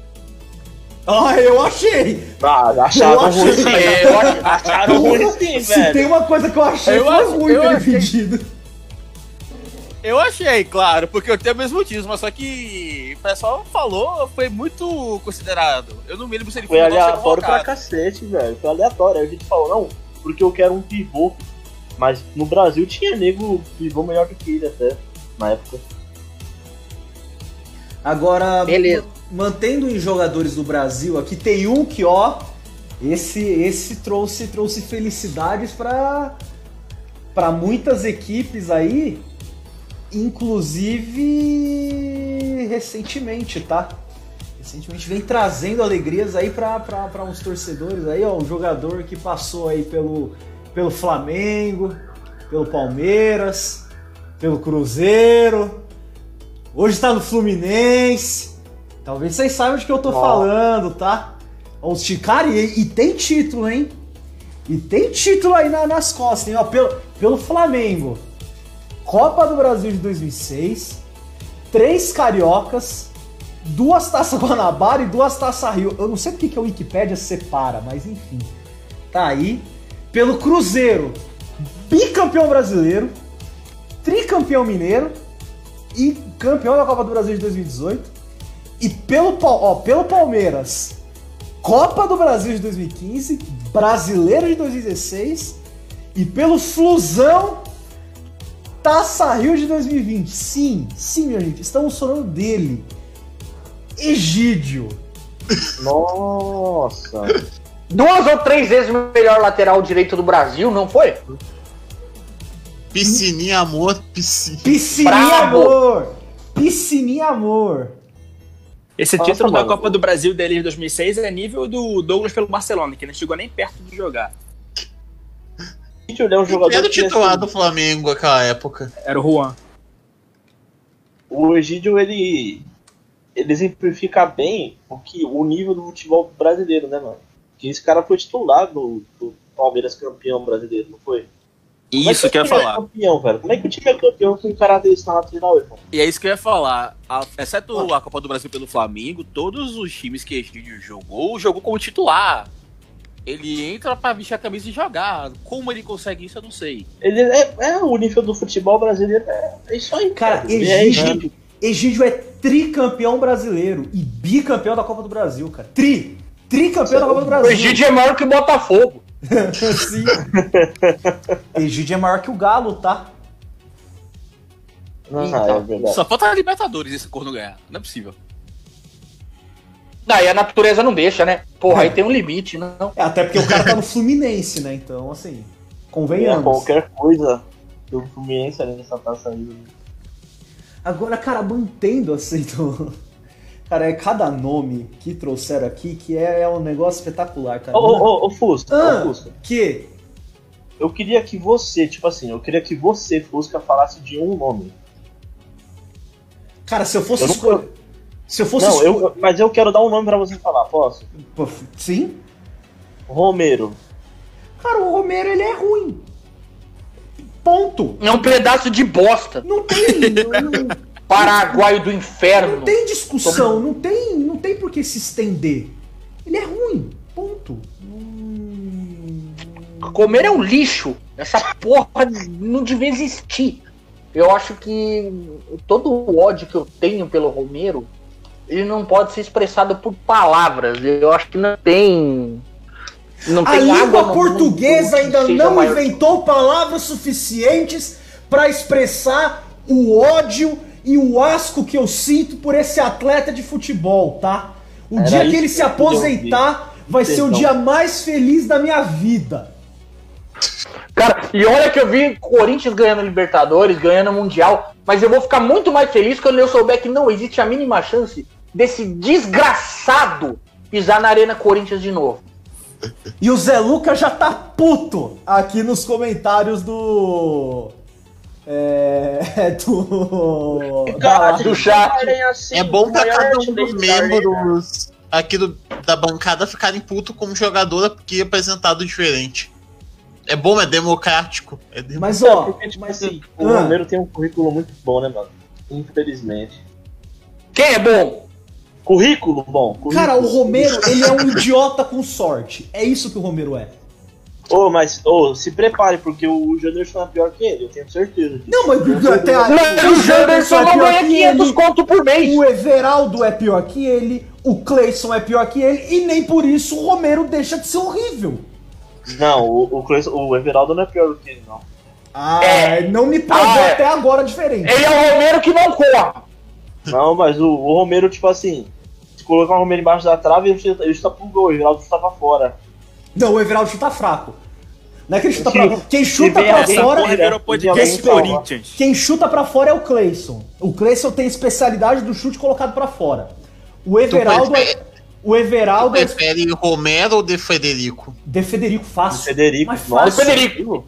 Ah, eu achei! Ah, acharam Eu ruim achei- sim. É, eu acho- Acharam ruim sim, Se velho. tem uma coisa que eu achei, Eu foi ruim eu achei- pedido. Eu achei, claro, porque eu tenho meus motivos, mas só que o pessoal falou, foi muito considerado. Eu não me lembro se ele Foi foi, aleatório pra cacete, velho. Foi aleatório. Aí a gente falou, não, porque eu quero um pivô. Mas no Brasil tinha nego pivô melhor do que ele até, na época. Agora, Beleza. ma- mantendo em jogadores do Brasil, aqui tem um que, ó, esse esse trouxe trouxe felicidades para para muitas equipes aí, inclusive recentemente, tá? Recentemente vem trazendo alegrias aí para uns torcedores aí, ó, um jogador que passou aí pelo pelo Flamengo, pelo Palmeiras, pelo Cruzeiro, Hoje tá no Fluminense. Talvez vocês saibam de que eu tô Ó. falando, tá? Os Cara, e, e tem título, hein? E tem título aí na- nas costas, hein? Ó, pelo, pelo Flamengo. Copa do Brasil de 2006. Três cariocas. Duas taças Guanabara e duas taças Rio. Eu não sei porque que a Wikipédia separa, mas enfim. Tá aí. Pelo Cruzeiro. Bicampeão brasileiro. Tricampeão mineiro e campeão da Copa do Brasil de 2018. E pelo, ó, pelo Palmeiras, Copa do Brasil de 2015, Brasileiro de 2016 e pelo Flusão, Taça Rio de 2020. Sim, sim, minha gente, estamos falando dele. Egídio. Nossa. Duas ou três vezes o melhor lateral direito do Brasil, não foi? Piscininha, amor, piscina. Piscininha amor. Piscininha amor. Esse Nossa, título da mano. Copa do Brasil dele de 2006 é nível do Douglas pelo Barcelona, que não chegou nem perto de jogar. Ele é um jogador Era o que, titular assim, do Flamengo naquela época. Era o Juan. o Egídio, ele, ele exemplifica bem o, que, o nível do futebol brasileiro, né, mano? Que esse cara foi titular do, do Palmeiras campeão brasileiro, não foi? Como é Isso que eu o ia time é falar. campeão, velho? Como é que o time é campeão com um cara desse na lateral, irmão? E é isso que eu ia falar. A- exceto a Copa do Brasil pelo Flamengo, todos os times que Egídio jogou, jogou como titular. Ele entra pra vestir a camisa e jogar. Como ele consegue isso, eu não sei. Ele é, é o nível do futebol brasileiro, é, é isso aí, Cara, é Egídio, Egídio é tricampeão brasileiro e bicampeão da Copa do Brasil, cara. Tri! Tricampeão da Copa do O Brasil. Egídio é maior que o Botafogo. Sim. Egídio é maior que o Galo, tá? Não, Então, é verdade. Só falta a Libertadores esse corno ganhar. Não é possível. Daí a natureza não deixa, né? Porra, aí tem um limite, não. É, até porque o cara tá no Fluminense, né? Então, assim, É, convenhamos. qualquer coisa do Fluminense ali nessa taça aí. Agora, cara, mantendo assim, do... cara, é cada nome que trouxeram aqui que é, é um negócio espetacular, cara. Ô, ô, ô, Fusca, Ah. ô, Fusca. Que? Eu queria que você, tipo assim, eu queria que você, Fusca, falasse de um nome. Cara, se eu fosse Eu escolher. Se eu fosse Não, eu, mas eu quero dar um nome pra você falar, posso? Sim? Romero. Cara, o Romero ele é ruim. Ponto. É um pedaço de bosta. Não tem. não, Paraguaio do inferno. não tem discussão, não tem, não tem por que se estender. Ele é ruim. Ponto. Hum, Comer é um lixo. Essa porra não devia existir. Eu acho que todo o ódio que eu tenho pelo Romero, ele não pode ser expressado por palavras. Eu acho que não tem. Não A tem língua portuguesa ainda não inventou palavras suficientes para expressar o ódio e o asco que eu sinto por esse atleta de futebol, tá? O Era dia que ele se aposentar vai ser o dia mais feliz da minha vida. Cara, e olha que eu vi Corinthians ganhando Libertadores, ganhando Mundial, mas eu vou ficar muito mais feliz quando eu souber que não existe a mínima chance desse desgraçado pisar na Arena Corinthians de novo. E o Zé Luca já tá puto aqui nos comentários do. É. Do. Cara, do chat. É bom pra cada um dos membros aqui do, da bancada ficarem puto como jogadora porque é apresentado diferente. É bom, é democrático. É dem- Mas Ó, tipo mas- assim, o Ah. Romero tem um currículo muito bom, né, mano? Infelizmente. Quem é bom? Currículo bom. Currículo. Cara, o Romero, ele é um idiota com sorte. É isso que o Romero é. Ô, mas, ô, se prepare, porque o Janderson é pior que ele, eu tenho certeza disso. Não, mas até a, Não, o Janderson é não pior ganha que 500 ele. conto por mês. O Everaldo é pior que ele, o Cleison é pior que ele, e nem por isso o Romero deixa de ser horrível. Não, o, o, Cleison- o Everaldo não é pior do que ele, não. Ah, É. não me provou Ah, é. até agora diferente. Ele é o Romero que não corre. Não, mas o, o Romero, tipo assim, se colocar o Romero embaixo da trave, ele chuta, ele chuta pro gol, o Everaldo chuta pra fora. Não, o Everaldo chuta fraco. Não é que ele chuta pra Quem chuta pra Essa fora. Corinthians. Quem chuta pra fora é o Cleison. O Cleison tem especialidade do chute colocado pra fora. O Everaldo é. O Everaldo é Prefere Romero ou De Federico? de Federico fácil. Federico, Mas nossa. fácil. Federico.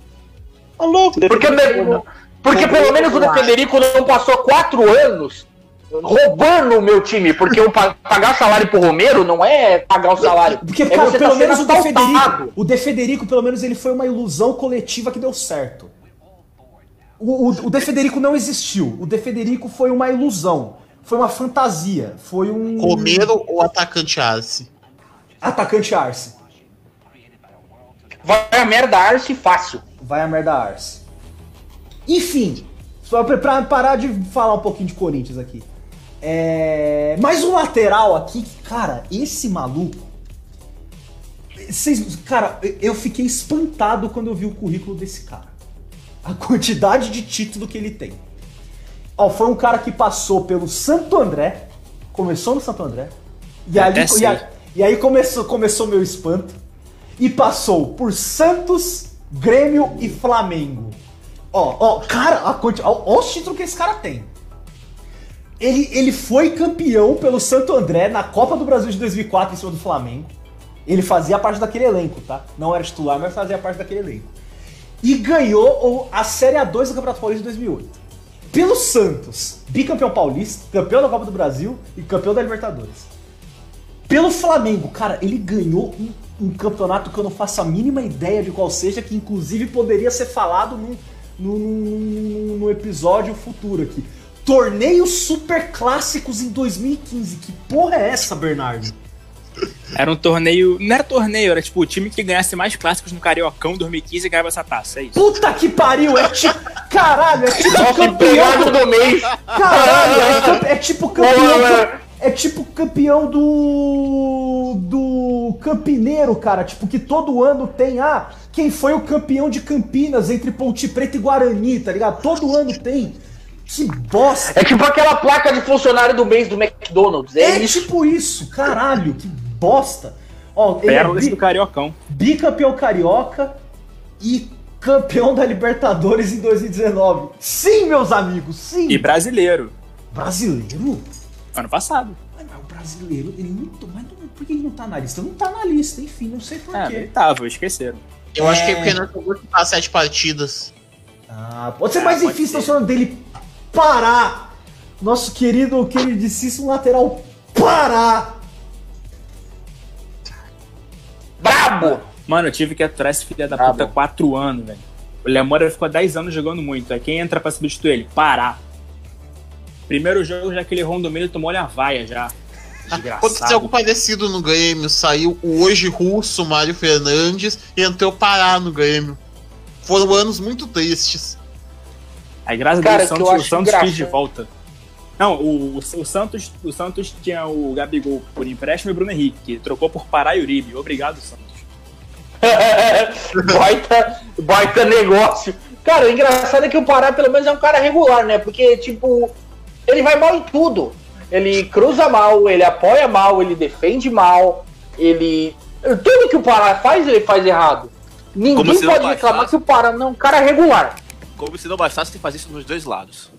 Tá louco, Porque, Federico. porque pelo menos o De Federico não passou quatro anos roubando o meu time. Porque eu pa- pagar salário pro Romero não é pagar o salário. Porque, é cara, você pelo tá menos o De. Federico, o De Federico, pelo menos, ele foi uma ilusão coletiva que deu certo. O, o, o De Federico não existiu. O De Federico foi uma ilusão. Foi uma fantasia. Foi um Romero ou atacante Arce? atacante Arce. Vai a merda Arce fácil. Vai a merda Arce. Enfim, só pra, parar de falar um pouquinho de Corinthians aqui. É... Mais um lateral aqui, que, cara, esse maluco. Vocês, cara, eu fiquei espantado quando eu vi o currículo desse cara. A quantidade de título que ele tem. Ó, foi um cara que passou pelo Santo André, começou no Santo André, e, ali, Até e, a- e aí começou, começou meu espanto, e passou por Santos, Grêmio e Flamengo. Ó, ó, cara, a quanti- ó, ó os títulos que esse cara tem. Ele, ele foi campeão pelo Santo André na Copa do Brasil de 2004 em cima do Flamengo. Ele fazia parte daquele elenco, tá? Não era titular, mas fazia parte daquele elenco. E ganhou a Série A2 do Campeonato Paulista de 2008. Pelo Santos, bicampeão paulista, campeão da Copa do Brasil e campeão da Libertadores. Pelo Flamengo, cara, ele ganhou um, um campeonato que eu não faço a mínima ideia de qual seja, que inclusive poderia ser falado num, num, num- num episódio futuro aqui. Torneios super clássicos em 2015. Que porra é essa, Bernardo? Era um torneio. Não era torneio, era tipo o time que ganhasse mais clássicos no Cariocão 2015 e ganhava essa taça. É isso. Puta que pariu! É tipo. Caralho, é tipo Nosso campeão. do mês. Caralho, é, cam- é tipo campeão. Porra, É tipo campeão do. do Campineiro, cara. Tipo, que todo ano tem. Ah, quem foi o campeão de Campinas entre Ponte Preta e Guarani, tá ligado? Todo ano tem. Que bosta. É tipo aquela placa de funcionário do mês do McDonald's. É, É isso. tipo isso, caralho, que bosta. Ó, ele é Pérolas bi- do Cariocão. bicampeão carioca e campeão da Libertadores em 2019. Sim, meus amigos, sim. E brasileiro. Brasileiro? Ano passado. Mas o brasileiro, ele não. Mas não- por que ele não tá na lista? Não tá na lista, enfim, não sei É, porquê. ele tava, esqueceram. Eu acho que é É. porque não jogou tipo, sete partidas. Ah, pode ser Ah, mais pode difícil, ser. falando dele parar. Nosso querido, queridíssimo lateral Pará. Brabo! Mano, eu tive que aturar esse filho da Ah, puta. 4 anos, velho. O Lemora ficou 10 anos jogando muito. Aí quem entra pra substituir ele? Pará. Primeiro jogo, já que ele errou no meio, tomou olha a vaia já. Aconteceu algo parecido no Grêmio. Saiu o hoje russo Mário Fernandes e entrou Pará no Grêmio. Foram anos muito tristes. Aí, graças Cara, a Deus, que o Santos, o Santos quis de volta. Não, o, o, o Santos, o Santos tinha o Gabigol por empréstimo e o Bruno Henrique, que trocou por Pará e Uribe. Obrigado, Santos. baita, baita negócio. Cara, o engraçado é que o Pará, pelo menos, é um cara regular, né? Porque, tipo, ele vai mal em tudo. Ele cruza mal, ele apoia mal, ele defende mal, ele. Tudo que o Pará faz, ele faz errado. Ninguém pode reclamar que o Pará não é um cara regular. Como se não bastasse fazer isso nos dois lados.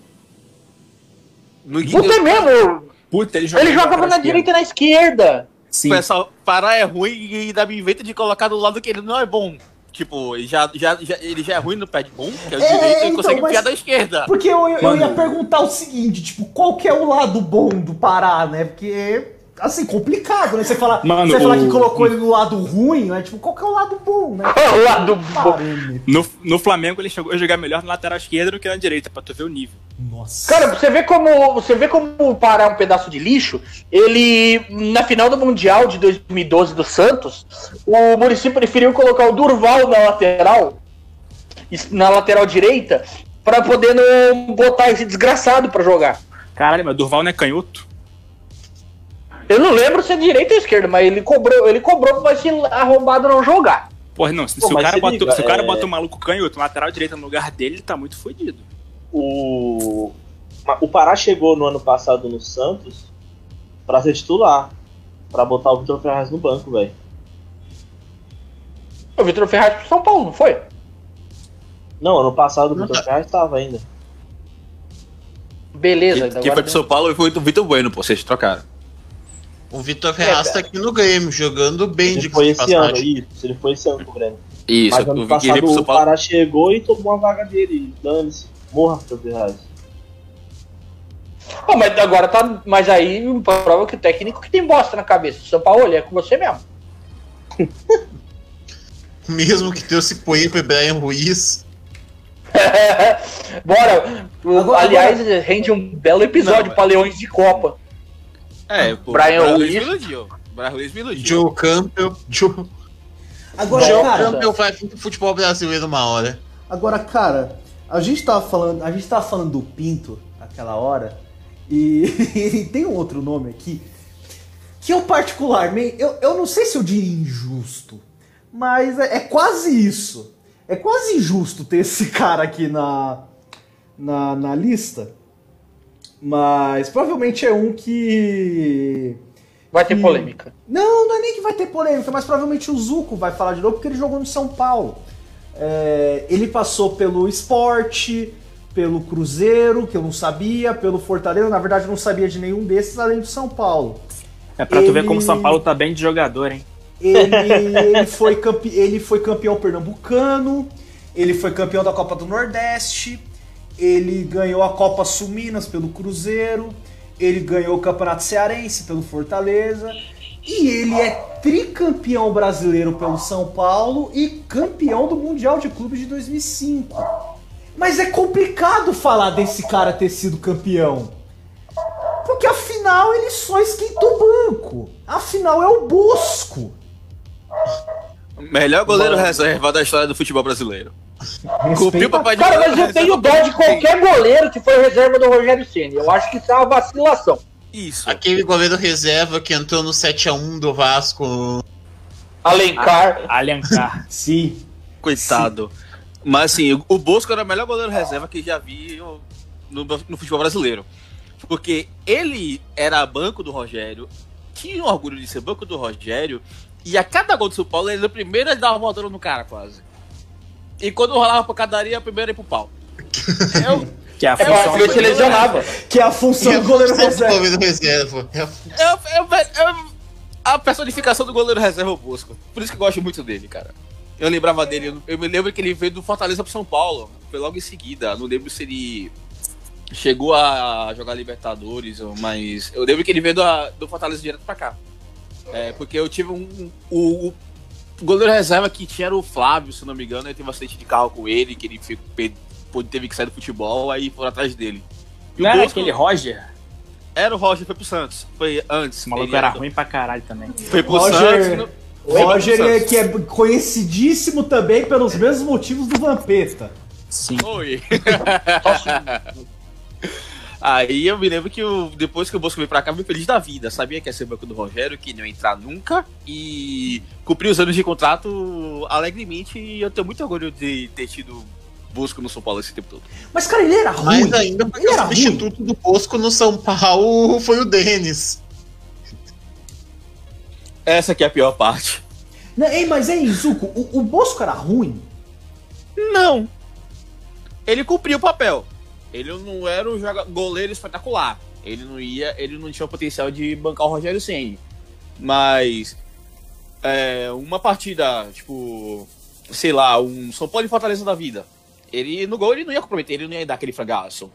No Puta é mesmo, Puta, ele jogava, ele jogava na direita e na esquerda. Sim. Pessoal, Pará é ruim e ainda me inventa de colocar do lado que ele não é bom. Tipo, ele já, já, já- ele já é ruim no pé de bom, que é o É, direito, e então, consegue mas- enfiar da esquerda. Porque eu, eu Mano. ia perguntar o seguinte, tipo, qual que é o lado bom do Pará, né? Porque, assim, complicado, né? Você falar, você falar o- que colocou ele no lado ruim, né? Tipo, qual que é o lado bom, né? O lado bom. No, no Flamengo, ele chegou a jogar melhor na lateral esquerda do que na direita, pra tu ver o nível. Nossa. Cara, você vê como você vê como o Pará é um pedaço de lixo. Ele na final do mundial de 2012 do Santos, o Muricy preferiu colocar o Durval na lateral, na lateral direita, pra poder não botar esse desgraçado pra jogar. Caralho, mas Durval não é canhoto? Eu não lembro se é direita ou esquerda, mas ele cobrou, ele cobrou pra esse arrombado não jogar. Porra, não, se, Pô, se o cara se bota, liga, se o cara é- bota um maluco canhoto, lateral direita no lugar dele, ele tá muito fodido. O, o Pará chegou no ano passado no Santos pra ser titular. Pra botar o Vitor Ferraz no banco, velho. O Vitor Ferraz pro São Paulo, não foi? Não, ano passado o Vitor tá. Ferraz tava ainda. Beleza, Quem foi pro São Paulo foi o Vitor Bueno, pô, vocês trocaram. O Vitor Ferraz tá aqui no Grêmio, jogando bem Ele de foi esse ano, passagem. isso. Ele foi esse ano pro Grêmio. Isso, Mas ano veio passado pro São o Paulo. Pará chegou e tomou a vaga dele. Dane-se. Morra, Vitor Ferraz. Ah, mas agora tá. Mas aí prova que o técnico que tem bosta na cabeça. São Paulo é com você mesmo. Mesmo que trouxe Coelho e Brian Ruiz. Bora. O- Agora- aliás, rende um belo episódio Não, pra Leões de Copa. É, pô, Brian Brian Ruiz. Me iludiu. Brian Ruiz me iludiu. Joe Campbell. Joe, Agora, Joe cara, Campbell vai vir pro futebol brasileiro uma hora. agora, cara, a gente tava falando, a gente tava falando do Pinto aquela hora e, e tem um outro nome aqui que eu particularmente, eu, eu não sei se eu diria injusto, mas é, é quase isso. É quase injusto ter esse cara aqui na, na, na lista. Mas provavelmente é um que. Vai ter polêmica. Não, não é nem que vai ter polêmica, mas provavelmente o Zuko vai falar de novo porque ele jogou no São Paulo. É, ele passou pelo esporte, pelo Cruzeiro, que eu não sabia, pelo Fortaleza, na verdade eu não sabia de nenhum desses além do São Paulo. É pra tu ver Ele- como o São Paulo tá bem de jogador, hein? Ele, ele foi campe... ele foi campeão pernambucano, ele foi campeão da Copa do Nordeste, ele ganhou a Copa Sul Minas pelo Cruzeiro, ele ganhou o Campeonato Cearense pelo Fortaleza, e ele é tricampeão brasileiro pelo São Paulo e campeão do Mundial de Clubes de 2005. Mas é complicado falar desse cara ter sido campeão. Porque afinal ele só esquenta o banco. Afinal é o Bosco. Melhor goleiro reserva da história do futebol brasileiro. O papai de Cara, mas eu tenho dó de qualquer goleiro que foi reserva do Rogério Ceni. Eu acho que isso é uma vacilação. Isso. Aquele goleiro reserva que entrou no 7x1 do Vasco. Alencar. Alencar. Sim. Coitado. Mas assim, o Bosco era o melhor goleiro reserva que já vi no, no futebol brasileiro. Porque ele era banco do Rogério, tinha orgulho de ser banco do Rogério, e a cada gol do São Paulo, ele era o primeiro a dar uma voadora no cara, quase. E quando rolava pra cadaria, a primeira ia pro pau. Eu, Que é a função. ele se lesionava. Que é a função do goleiro reserva. A eu, eu, eu- a personificação do goleiro reserva é o Bosco. Por isso que eu gosto muito dele, cara. Eu lembrava dele, eu- eu me lembro que ele veio do Fortaleza pro São Paulo. Foi logo em seguida. Não lembro se ele chegou a jogar Libertadores, mas eu lembro que ele veio do, do Fortaleza direto pra cá. É, porque eu tive um. O, o goleiro reserva que tinha era o Flávio, se não me engano. Eu tive um acidente de carro com ele, que ele ficou- pe- teve que sair do futebol, aí foram atrás dele. E Não o era Bosco- aquele Roger? Era o Roger, foi pro Santos. Foi antes. Esse maluco Ele era ruim pra caralho também. Foi pro Roger- Santos. no- foi pro Roger, Santos. é, que é conhecidíssimo também pelos mesmos motivos do Vampeta. Sim. Foi. Aí eu me lembro que eu, depois que o Bosco veio pra cá, eu fui feliz da vida. Sabia que ia ser banco do Rogério, que não ia entrar nunca. E cumpri os anos de contrato alegremente. E eu tenho muito orgulho de ter tido Bosco no São Paulo esse tempo todo. Mas, cara, ele era ruim. Mais ainda porque Ele o era ruim. substituto do Bosco no São Paulo foi o Denis. Essa aqui é a pior parte. Não, ei, mas, hein, Zuko, o, o Bosco era ruim? Não. Ele cumpriu o papel. Ele não era um goleiro espetacular. Ele não ia, ele não tinha o potencial de bancar o Rogério Ceni. Mas é, uma partida, tipo, sei lá, um São Paulo e Fortaleza da vida. Ele no gol ele não ia comprometer, ele não ia dar aquele fragaço.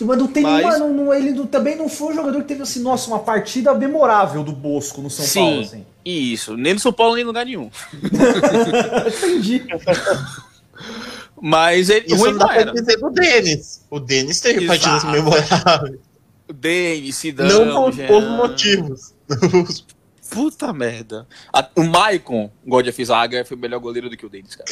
Mas não tem Mas- uma. não- não- ele não- também não foi um jogador que teve assim, nossa, uma partida memorável do Bosco no São Sim. Paulo. Assim. Isso, nem no São Paulo nem em lugar nenhum. Entendi. Mas ele Isso ruim não dá pra dizer do Denis. O Denis teve Exato. partidas memoráveis. O Denis, Sidão, não por por motivos. Puta merda. A- o Maicon, God of Zaga, foi o melhor goleiro do que o Denis, cara.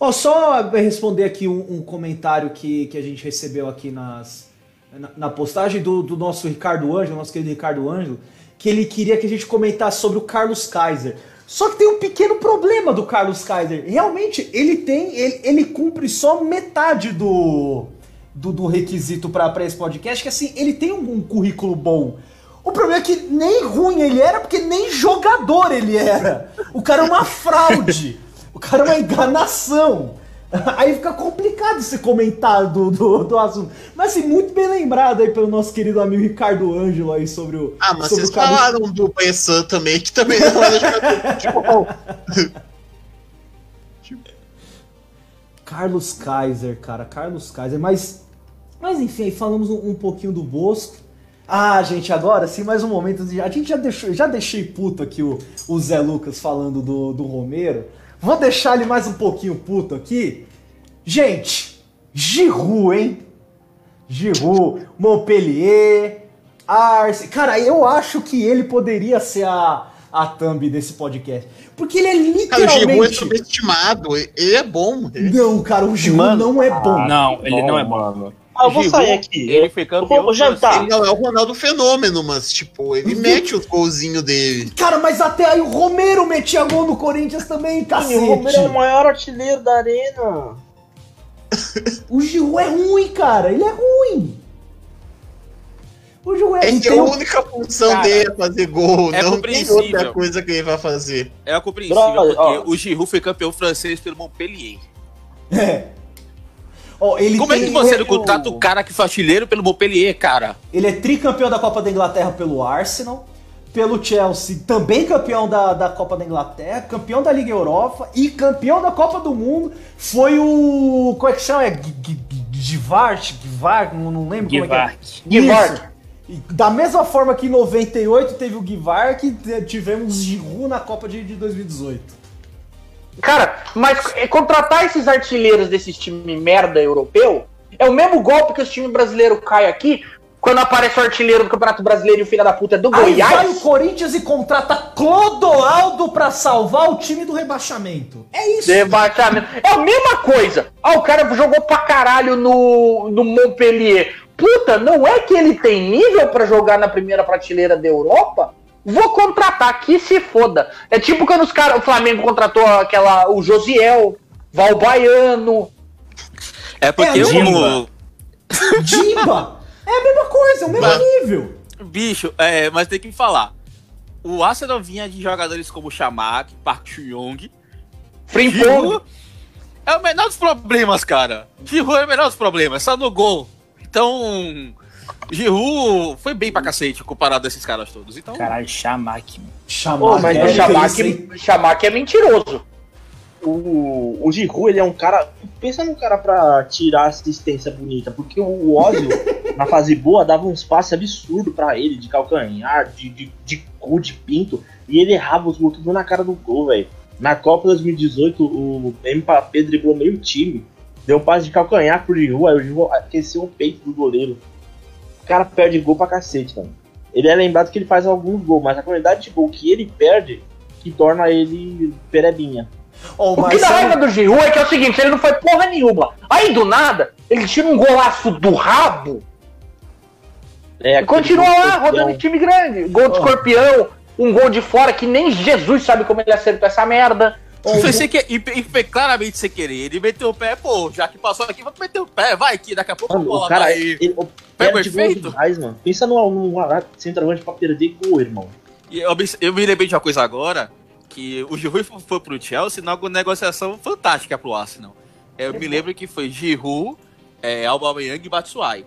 Ó, só responder aqui um, um comentário que, que a gente recebeu aqui nas, na, na postagem do, do nosso Ricardo Ângelo, nosso querido Ricardo Ângelo, que ele queria que a gente comentasse sobre o Carlos Kaiser. Só que tem um pequeno problema do Carlos Kaiser. Realmente, ele tem. Ele, ele cumpre só metade do, do, do requisito para esse podcast, que assim, ele tem um, um currículo bom. O problema é que nem ruim ele era, porque nem jogador ele era. O cara é uma fraude. O cara é uma enganação. Aí fica complicado esse comentário do, do, do assunto. Mas assim, muito bem lembrado aí pelo nosso querido amigo Ricardo Ângelo aí sobre o. Ah, mas sobre vocês Carlos- falaram do Bressan também, que também não era jogador de futebol. Carlos Kaiser, cara, Carlos Kaiser, mas. Mas enfim, aí falamos um, um pouquinho do Bosco. Ah, gente, agora sim, mais um momento. A gente já deixou, já deixei puto aqui o, o Zé Lucas falando do, do Romero. Vou deixar ele mais um pouquinho puto aqui. Gente, Giroud, hein? Giroud, Montpellier, Arce. Cara, eu acho que ele poderia ser a, a thumb desse podcast. Porque ele é Cara, o Giroud é literalmente. subestimado. Ele é bom. Ele- Não, cara, o Giroud Mano, não é bom. Não, ele não é bom. Ah, eu vou Giroud, sair aqui. Ele foi campeão. Eu vou jantar. Ele não é o Ronaldo Fenômeno, mas, tipo, ele mete os golzinhos dele. Cara, mas até aí o Romero metia gol no Corinthians também, Sim, o Romero é o cacete. maior artilheiro da arena. O Giroud é ruim, cara. Ele é ruim. O Giroud é, É que a única função Cara, dele é fazer gol. é não tem outra coisa que ele vai fazer. É compreensível, porque ó. o Giroud foi campeão francês pelo Montpellier. É. Ele Como é que você não contrata o cara que foi artilheiro pelo Montpellier, cara? Ele é tricampeão da Copa da Inglaterra pelo Arsenal, pelo Chelsea, também campeão da, da Copa da Inglaterra, campeão da Liga Europa e campeão da Copa do Mundo. Foi o. Como é que chama? É Givart? Givart? Não, não lembro como é que é. Givart. Givart. E Da mesma forma que em 98 teve o te- tivemos Giroud na Copa de, de 2018. Cara, mas é, contratar esses artilheiros desses times merda europeu é o mesmo golpe que os times brasileiros caem aqui quando aparece o artilheiro do Campeonato Brasileiro e o filho da puta é do Aí vai o Goiás. Corinthians e contrata Clodoaldo pra salvar o time do rebaixamento. É isso. Rebaixamento. É a mesma coisa. Ah, o cara jogou pra caralho no, no Montpellier. Puta, não é que ele tem nível pra jogar na primeira prateleira da Europa? Vou contratar, que se foda. É tipo quando os caras, o Flamengo contratou aquela, o Josiel, Valbaiano. É porque É, o- Jimba. Dimba! É a mesma coisa, é o mesmo Mas- nível. Bicho, é, mas tem que falar. O Arsenal vinha de jogadores como Shamak, Park Chu-young. Frimpong. É o menor dos problemas, cara. Giroud é o menor dos problemas, só no gol. Então, Giroud foi bem pra cacete comparado a esses caras todos. Então, Caralho, Shamak, mano. Chamar Pô, mas é é mentiroso. O, o Giroud, ele é um cara. Pensa num cara pra tirar assistência bonita, porque o Ozil, na fase boa, dava uns passes absurdos pra ele, de calcanhar, de, de, de cu, de pinto, e ele errava os gols tudo na cara do gol, velho. Na Copa 2018, o Mbappé driblou meio time, deu um passe de calcanhar pro Giroud, aí o Giroud aqueceu o peito do goleiro. O cara perde gol pra cacete, mano. Ele é lembrado que ele faz alguns gols, mas a quantidade de gol que ele perde que torna ele perebinha. Ó, o que dá Marcelo- raiva do Giroud é que é o seguinte, ele não foi porra nenhuma. Aí do nada, ele tira um golaço do rabo É, e continua lá, rodando em time grande. Gol de Ó. escorpião, um gol de fora que nem Jesus sabe como ele acertou essa merda. Foi sem que, e, e foi claramente sem querer. Ele meteu o pé, pô, já que passou aqui, vamos meter o pé, vai que daqui a pouco a Mano, bola o cara, vai. ele, o Pega perde o gol efeito. demais, mano. Pensa num, num centroavante pra perder gol, irmão. E eu, me- eu me lembrei de uma coisa agora, que o Giroud foi, foi pro Chelsea numa negociação fantástica pro Arsenal. Eu me lembro que foi Giroud, é, Aubameyang e Batshuayi.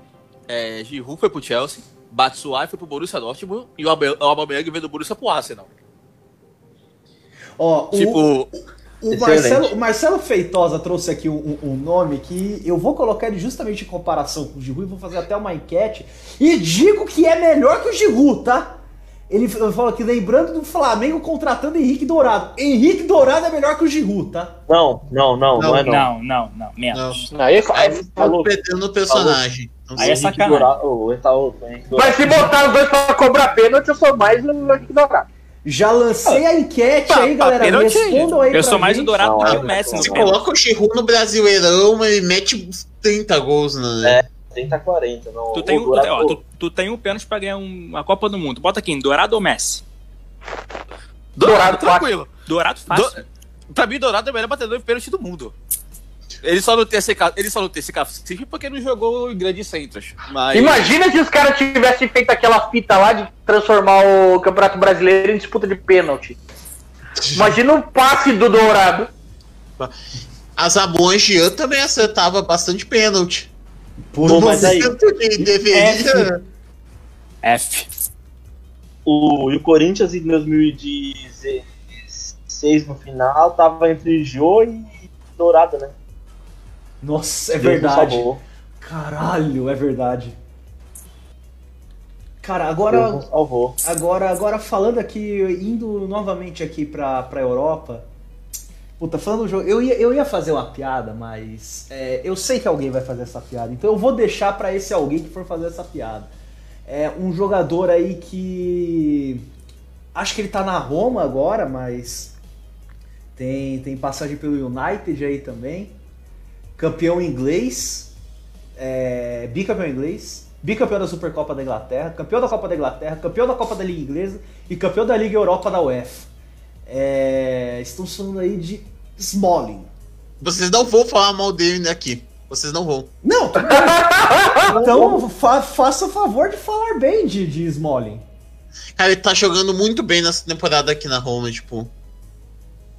É, Giroud foi pro Chelsea, Batshuayi foi pro Borussia Dortmund e o Aubameyang veio do Borussia pro Arsenal. Ó, o- Tipo, O Excelente. Marcelo, o Marcelo Feitosa trouxe aqui um, um nome que eu vou colocar ele justamente em comparação com o Giroud e vou fazer até uma enquete. E digo que é melhor que o Giroud, tá? Ele f- falou aqui, lembrando do Flamengo contratando Henrique Dourado. Henrique Dourado é melhor que o Giroud, tá? Não, não, não, não, Não, é não. Não, não, não, menos. Aí, Aí aí, você tá Falou. perdendo o personagem. Então, Aí é sacanagem. Dourado, oh, ele tá mas se botar os dois pra cobrar pênalti, eu sou mais o Henrique Dourado. Já lancei a enquete Pá, aí, galera. pênalti. Respondam aí Eu pra sou mais o gente. Dourado do que o Messi Se pênalti. coloca o Giroud no Brasileirão, ele mete uns 30 gols, né? É. 30 40, não. Tu tem, o um, Dourado, ó, tu, tu tem um pênalti pra ganhar um- uma Copa do Mundo. Bota aqui, Dourado ou Messi? Dourado, Dourado, tranquilo. Dourado fácil. Do, pra mim, Dourado é o melhor batedor de pênalti do mundo. Ele só não tem esse, ele só não tem esse cacife porque não jogou em grandes centros. Mas... Imagina se os caras tivessem feito aquela fita lá de transformar o Campeonato Brasileiro em disputa de pênalti. Imagina o passe do Dourado. A Zabon Jean também acertava bastante pênalti. Pô, Pô, mas aí- deveria. F. O, e o Corinthians em 2016 no final tava entre Jô e Dourado, né? Nossa, é Deus verdade. Caralho, é verdade. Cara, agora, agora, agora falando aqui, indo novamente aqui pra, pra Europa. Puta, falando do jogo, eu ia, eu ia fazer uma piada, mas é, eu sei que alguém vai fazer essa piada, então eu vou deixar pra esse alguém que for fazer essa piada. É um jogador aí que. Acho que ele tá na Roma agora, mas. Tem, tem passagem pelo United aí também. Campeão inglês. É, bicampeão inglês. Bicampeão da Supercopa da Inglaterra. Campeão da Copa da Inglaterra. Campeão da Copa da Liga Inglesa. E campeão da Liga Europa da UEFA. É, estamos falando aí de Smalling. Vocês não vão falar mal dele aqui. Vocês não vão. Não, então fa faça o favor de falar bem de, de Smalling. Cara, ele tá jogando muito bem nessa temporada aqui na Roma, tipo.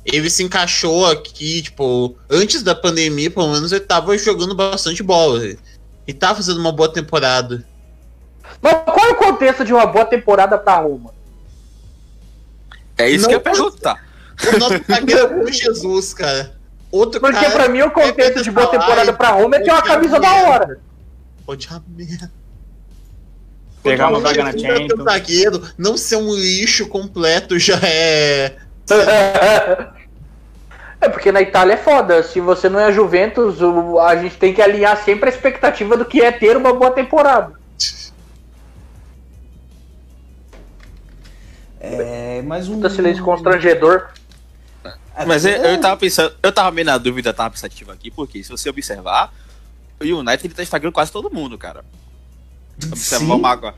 Ele se encaixou aqui, tipo, antes da pandemia, pelo menos ele tava jogando bastante bola. Ele tá fazendo uma boa temporada. Mas qual é o contexto de uma boa temporada pra Roma? É isso Não que eu ia perguntar. O nosso zagueiro é o Jesus, cara. Outro Porque cara. pra mim o contexto de boa temporada pra Roma é ter uma camisa da hora. Pode a merda. Pegar uma vaga na é Champions. zagueiro, não ser um lixo completo já é. É porque na Itália é foda. Se você não é Juventus, o- a gente tem que alinhar sempre a expectativa do que é ter uma boa temporada. É, mais um. Puta silêncio constrangedor. Mas eu, eu tava pensando, eu tava meio na dúvida, tava pensativa aqui, porque se você observar, o United ele tá estragando quase todo mundo, cara. Observa Sim. o Mago.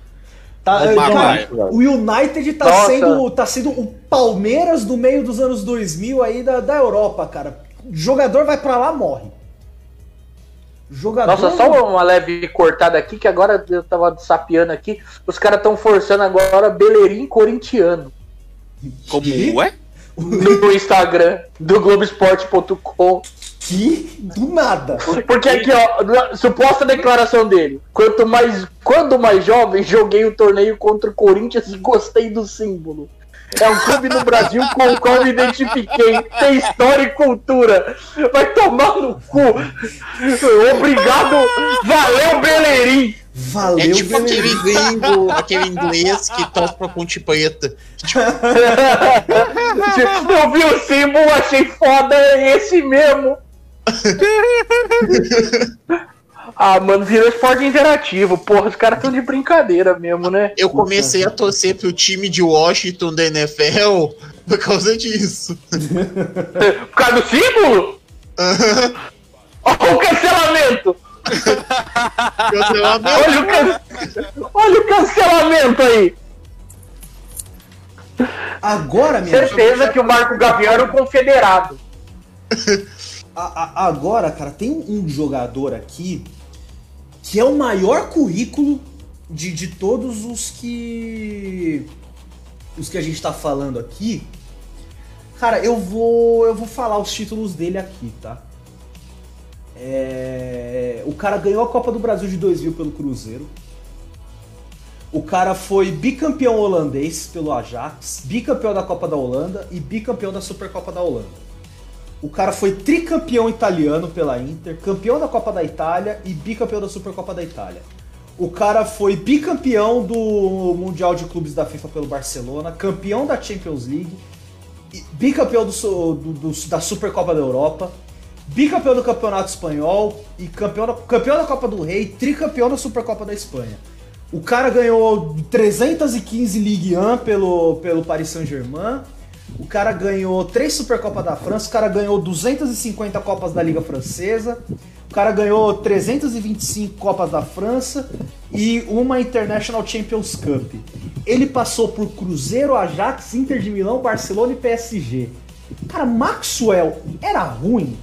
Tá, O cara, o United tá Nossa. sendo, tá sendo o Palmeiras do meio dos anos 2000 aí da, da Europa, cara. Jogador vai pra lá, morre. Jogador. Nossa, só uma leve cortada aqui, que agora eu tava sapeando aqui. Os caras estão forçando agora Bellerin corintiano Como é? no Instagram do Globoesporte.com. Que do nada. Porque aqui, ó, na- suposta declaração dele. Quanto mais, quando mais jovem, joguei o torneio contra o Corinthians e gostei do símbolo. É um clube no Brasil com o qual me identifiquei. Tem história e cultura. Vai tomar no cu. Obrigado. Valeu, Bellerin. Valeu, É tipo aquele gringo, aquele inglês que torce pra Ponte Preta. Eu vi o símbolo, achei foda. É esse mesmo. Ah, mano, virou esporte interativo. Porra, os caras estão de brincadeira mesmo, né? Eu comecei a torcer pro time de Washington da NFL por causa disso. Por causa do símbolo? Olha o cancelamento! Cancelamento. Olha o, can... Olha o cancelamento aí! Agora, minha Certeza que o Marco Gavião era o confederado. A- a- agora, cara, tem um jogador aqui que é o maior currículo de, de todos os que. Os que a gente tá falando aqui. Cara, eu vou. Eu vou falar os títulos dele aqui, tá? É, o cara ganhou a Copa do Brasil de 2000 pelo Cruzeiro. O cara foi bicampeão holandês pelo Ajax, bicampeão da Copa da Holanda e bicampeão da Supercopa da Holanda. O cara foi tricampeão italiano pela Inter, campeão da Copa da Itália e bicampeão da Supercopa da Itália. O cara foi bicampeão do Mundial de Clubes da FIFA pelo Barcelona, campeão da Champions League, bicampeão do do- do- da Supercopa da Europa, bicampeão do Campeonato Espanhol e campeão da, campeão da Copa do Rei, tricampeão da Supercopa da Espanha. O cara ganhou 315 Ligue 1 pelo, pelo Paris Saint-Germain. O cara ganhou 3 Supercopa da França. O cara ganhou 250 Copas da Liga Francesa. O cara ganhou 325 Copas da França e uma International Champions Cup. Ele passou por Cruzeiro, Ajax, Inter de Milão, Barcelona e PSG. Cara, Maxwell era ruim.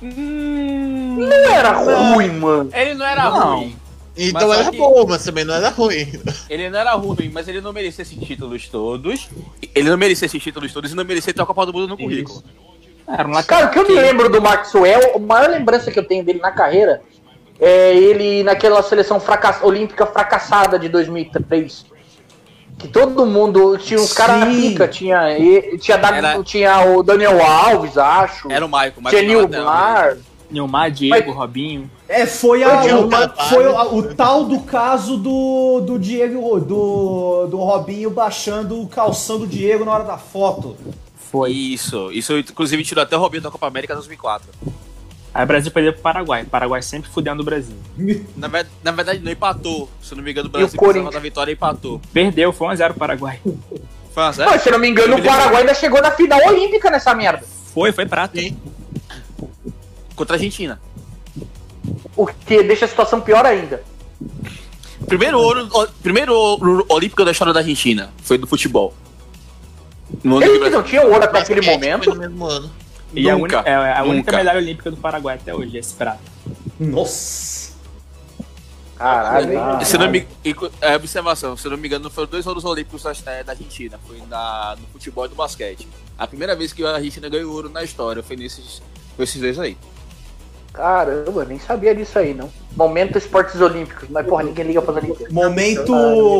Não era ruim, mano. Ele não era Não. ruim. Então Mas era bom, mas também não era ruim. Ele não era ruim, mas ele não merecia esses títulos todos. Ele não merecia esses títulos todos e não merecia ter a Copa do Mundo no currículo. Era Cara, o que eu me lembro do Maxwell, a maior lembrança que eu tenho dele na carreira é ele naquela seleção fracass... olímpica fracassada de 2003. Que todo mundo tinha uns caras na pica, tinha, tinha, Era- tinha o Daniel Alves, acho. Era o Michael, Michael tinha Balatel, né? Nilmar. Nilmar, Diego, Robinho. É, foi, a, o, um foi o, o tal do caso do, do Diego, do, do Robinho baixando o calção do Diego na hora da foto. Foi. Isso, isso inclusive tirou até o Robinho da Copa América 2004. Aí o Brasil perdeu pro Paraguai. Paraguai sempre fudendo o Brasil. Na, ve- na verdade, não empatou. Se eu não me engano, o Brasil precisava da vitória e empatou. Perdeu, foi 1x0 o Paraguai. Foi uma zero? Mas, se eu não me engano, o Paraguai ainda chegou na final olímpica nessa merda. Foi, foi prata. Sim. Contra a Argentina. O que deixa a situação pior ainda. Primeiro ouro, o- primeiro ouro olímpico da história da Argentina. Foi do futebol. No Eles não tinham ouro até aquele momento. Foi no mesmo ano. E a, Nunca, uni- é a única medalha olímpica do Paraguai até hoje, esse prata. Nossa. Caralho, hein? Se não me, é, observação, se eu não me engano, foram dois ouros olímpicos da, é, da Argentina. Foi na, no futebol e no basquete. A primeira vez que a Argentina ganhou ouro na história foi nesses, foi esses dois aí. Caramba, nem sabia disso aí, não. Momento esportes olímpicos, mas porra, ninguém liga pra Olimpíadas. Momento.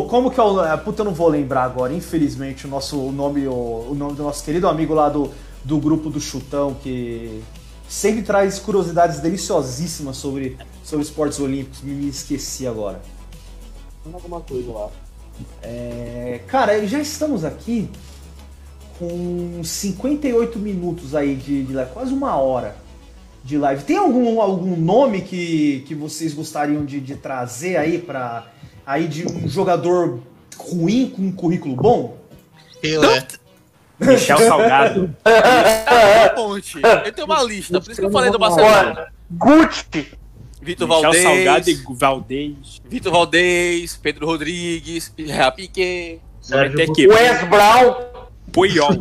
Como que é o. ah, Puta, eu não vou lembrar agora, infelizmente, o nosso o nome, o, o nome do nosso querido amigo lá do, do grupo do Chutão, que sempre traz curiosidades deliciosíssimas sobre, sobre esportes olímpicos. Me, esqueci agora. Alguma coisa lá. É, cara, já estamos aqui com 58 minutos aí de, de live, quase uma hora de live. Tem algum, algum nome que, que vocês gostariam de, de trazer aí para aí de um jogador ruim com um currículo bom? Pelé. Michel Salgado. É, ponte. Eu tenho uma lista, por isso que eu falei do Barcelona. Gucci, Vitor Michel Salgado Valdez, e Valdez. Vitor Valdez, Pedro Rodrigues, Piquet. Wes Brown. Puyol.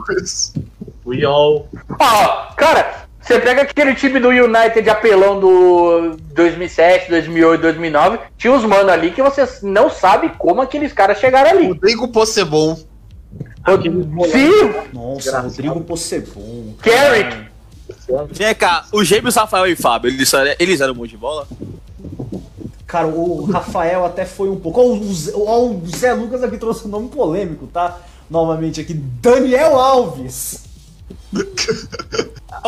Puyol. Ah, cara, Você pega aquele time do United apelão do 2007, 2008, 2009, tinha uns mano ali que você não sabe como aqueles caras chegaram ali. Rodrigo Possebon. Sim, Nossa, Engraçado. Rodrigo Possebon. Carrick. Vem cá, os gêmeos Rafael e Fábio, eles, eram- eles eram bom de bola? Cara, o Rafael até foi um pouco. Ó, o Zé Lucas aqui trouxe um nome polêmico, tá? Novamente aqui, Daniel Alves.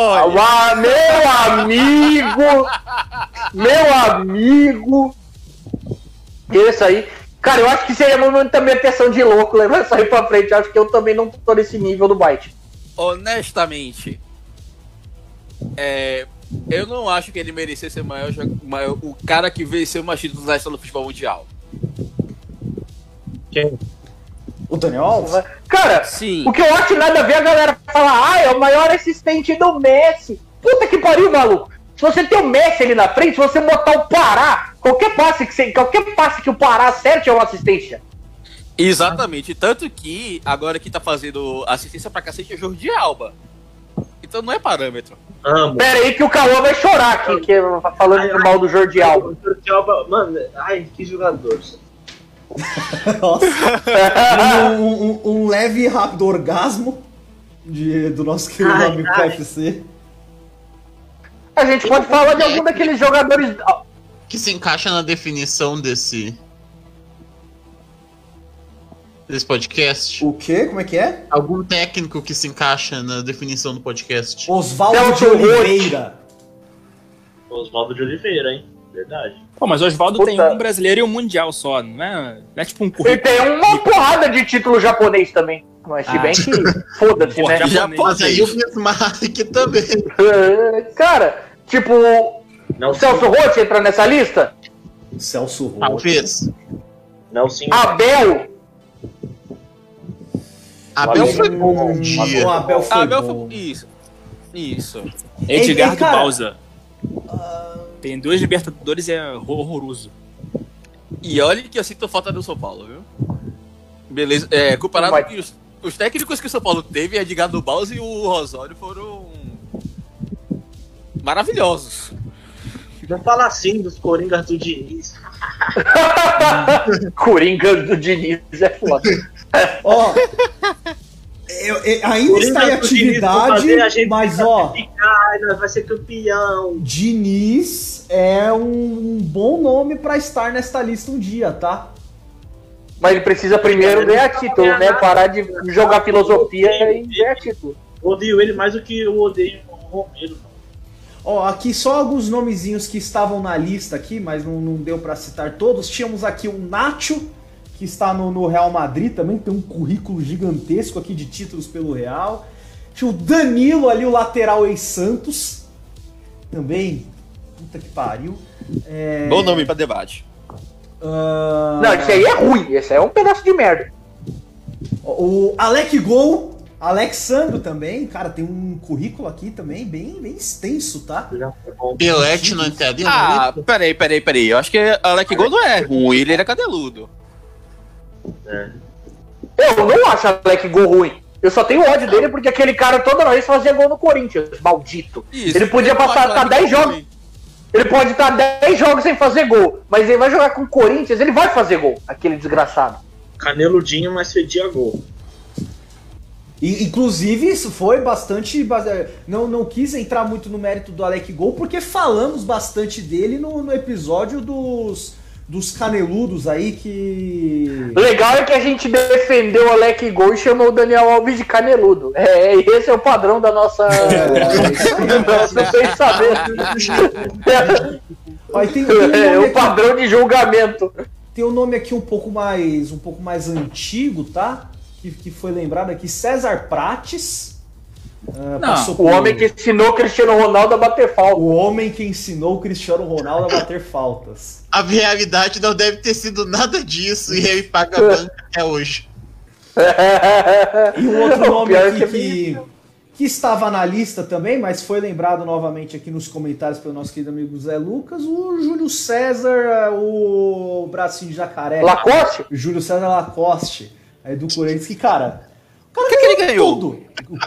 Olha, Ah, meu amigo! Meu amigo! Esse aí. Cara, eu acho que seria momento também atenção de louco levar isso aí pra frente. Eu acho que eu também não tô nesse nível do Byte. honestamente, é, eu não acho que ele merecesse ser maior, maior- o cara que venceu mais títulos da história do futebol mundial. Quem? O Daniel Alves? Cara, Sim. o que eu acho nada a ver é a galera falar, ah, é o maior assistente do Messi. Puta que pariu, maluco. Se você tem o Messi ali na frente, se você botar o Pará, qualquer passe que, você, qualquer passe que o Pará acerte é uma assistência. Exatamente. Tanto que agora que tá fazendo assistência pra cacete é o Jordi Alba. Então não é parâmetro. Amo. Pera aí que o Cauã vai chorar aqui, que falando mal do Jordi Alba. Jordi Alba, Mano, ai, que jogador. Nossa. um, um- um leve e rápido orgasmo de, do nosso querido Ai, amigo ai. KFC. A gente pode falar de algum daqueles jogadores. Que se encaixa na definição desse. desse podcast. O quê? Como é que é? Algum técnico que se encaixa na definição do podcast. Oswaldo de. Oliveira. Oswaldo de Oliveira, hein? Verdade. Pô, mas o Oswaldo tem um brasileiro e um mundial só, não é, não é tipo um Ele currículo. tem uma porrada de título japonês também. Mas se Ah. bem que. Foda-se, né? já- Mas aí o Bismarck também. É, Cara, tipo, o Não, Celso Roth entra nessa lista? Celso Roth. Talvez. Não, sim. Abel. Abel foi bom um dia. Abel foi Abel bom. foi... Isso. Isso. Edgar Ei, ei, cara. do Bausa. Tem dois Libertadores é horroroso. E olha que eu sinto falta do São Paulo, viu? Beleza. É, comparado que os, os técnicos que o São Paulo teve, Edgar do Baus e o Rosório foram maravilhosos. Não fala assim dos Coringas do Diniz. Coringa do Diniz é foda. Ó, eu- eu- ainda está em atividade, fazer a gente mas ó, nós vai ser campeão. Diniz é um bom nome pra estar nesta lista um dia, tá? Mas ele precisa primeiro ganhar título, né? Parar de jogar filosofia e ganhar título. Odeio ele mais do que eu odeio o Romero. Ó, aqui só alguns nomezinhos que estavam na lista aqui, mas não, não deu pra citar todos. Tínhamos aqui o Nacho, que está no, no Real Madrid também, tem um currículo gigantesco aqui de títulos pelo Real. Tinha o Danilo ali, o lateral ex-Santos. Também, puta que pariu. É, Bom nome pra debate. ah, Não, esse aí é ruim. Esse aí é um pedaço de merda. O Alec Gol, Alexandro também, cara, tem um currículo aqui também bem, bem extenso, tá? Pelete não entraria na Ah, lista? peraí, peraí, peraí. Eu acho que Alec Gol não é ruim, ele era cadeludo. É. Eu não acho Alec Gol ruim. Eu só tenho ódio dele porque aquele cara toda vez fazia gol no Corinthians, maldito. Isso. Ele podia passar tá Alec 10 Gol jogos. ruim. Ele pode estar 10 jogos sem fazer gol, mas ele vai jogar com o Corinthians, ele vai fazer gol, aquele desgraçado. Caneludinho, mas fedia gol. E, inclusive, isso foi bastante. ba- Não, não quis entrar muito no mérito do Alec Gol, porque falamos bastante dele no, no episódio dos, dos caneludos aí que. Legal é que a gente defendeu o Alec Gol e chamou o Daniel Alves de caneludo. É, esse é o padrão da nossa. do nosso pensamento. Aí tem, tem um É, o padrão de julgamento. tem um nome aqui um pouco mais um pouco mais antigo, tá? Que, que foi lembrado aqui, César Prates. Ah, Não, O homem que ensinou Cristiano Ronaldo a bater falta. o homem que ensinou o Cristiano Ronaldo a bater faltas. A realidade não deve ter sido nada disso e ele paga a banca até hoje. E um outro O nome aqui é que, que estava na lista também, mas foi lembrado novamente aqui nos comentários pelo nosso querido amigo Zé Lucas, o Júlio César, o bracinho de jacaré. Lacoste? Júlio César Lacoste, aí do Corinthians, que, cara O que, que ele ganhou? Tudo.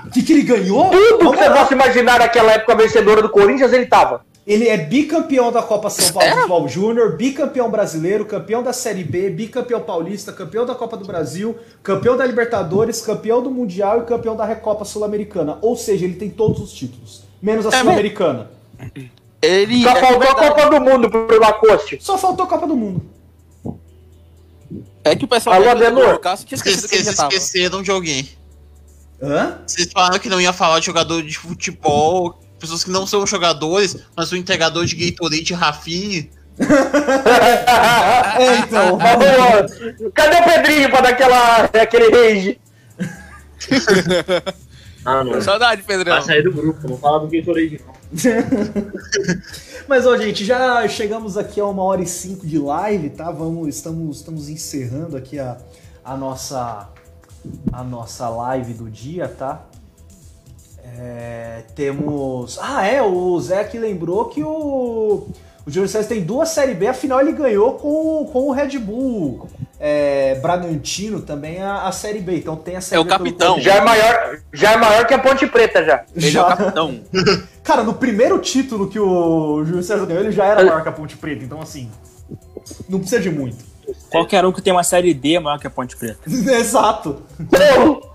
O que, que ele ganhou? Tudo que você possa imaginar naquela época vencedora do Corinthians, ele tava. Ele é bicampeão da Copa São Paulo de Futebol Júnior, bicampeão brasileiro, campeão da Série B, bicampeão paulista, campeão da Copa do Brasil, campeão da Libertadores, campeão do Mundial e campeão da Recopa Sul-Americana. Ou seja, ele tem todos os títulos, menos a É Sul-Americana. Ele. Só é faltou a verdade. Copa do Mundo pro Lacoste. Só faltou a Copa do Mundo. É que o pessoal Alô, Adenor? Vocês esqueceram de alguém. Hã? Vocês falaram que não ia falar de jogador de futebol, pessoas que não são jogadores, mas o entregador de Gatorade Rafinha. É, então. Cadê o Pedrinho pra dar aquela, aquele rage? Ah, não. Saudade, Pedrão. Vai sair do grupo, não fala do Gatorade, não. Mas, ó, gente, já chegamos aqui a uma hora e cinco de live, tá? Vamos, estamos, estamos encerrando aqui a, a nossa a nossa live do dia, tá? É, temos. Ah, é, o Zé aqui lembrou que o. O Júlio César tem duas Série B, afinal ele ganhou com, com o Red Bull é, Bragantino também a, a Série B. Então tem a Série É o B pelo capitão. Já é maior, já é maior que a Ponte Preta já. Ele é Já- o capitão. Cara, no primeiro título que o Júlio César ganhou, ele já era maior que a Ponte Preta, então assim. Não precisa de muito. Qualquer um que tem uma série D é maior que a Ponte Preta. Exato.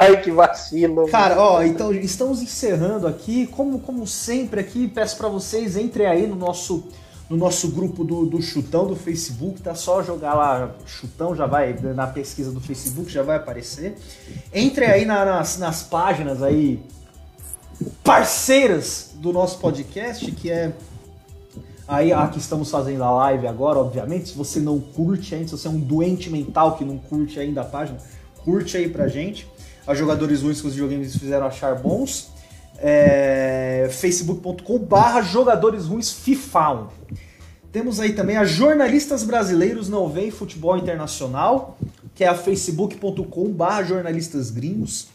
Ai, que vacilo. Cara, ó, então estamos encerrando aqui. Como, como sempre aqui, peço pra vocês, entrem aí no nosso, no nosso grupo do, do Chutão do Facebook, tá? Só jogar lá Chutão, já vai, na pesquisa do Facebook já vai aparecer. Entrem aí na- nas, nas páginas aí parceiras do nosso podcast, que é aí a que estamos fazendo a live agora, obviamente. Se você não curte ainda, se você é um doente mental que não curte ainda a página, curte aí pra gente. A jogadores ruins que os videogames fizeram achar bons. É, facebook.com barra jogadores ruins FIFA. Temos aí também a Jornalistas Brasileiros Não Vem Futebol Internacional, que é a facebook.com barra jornalistas gringos.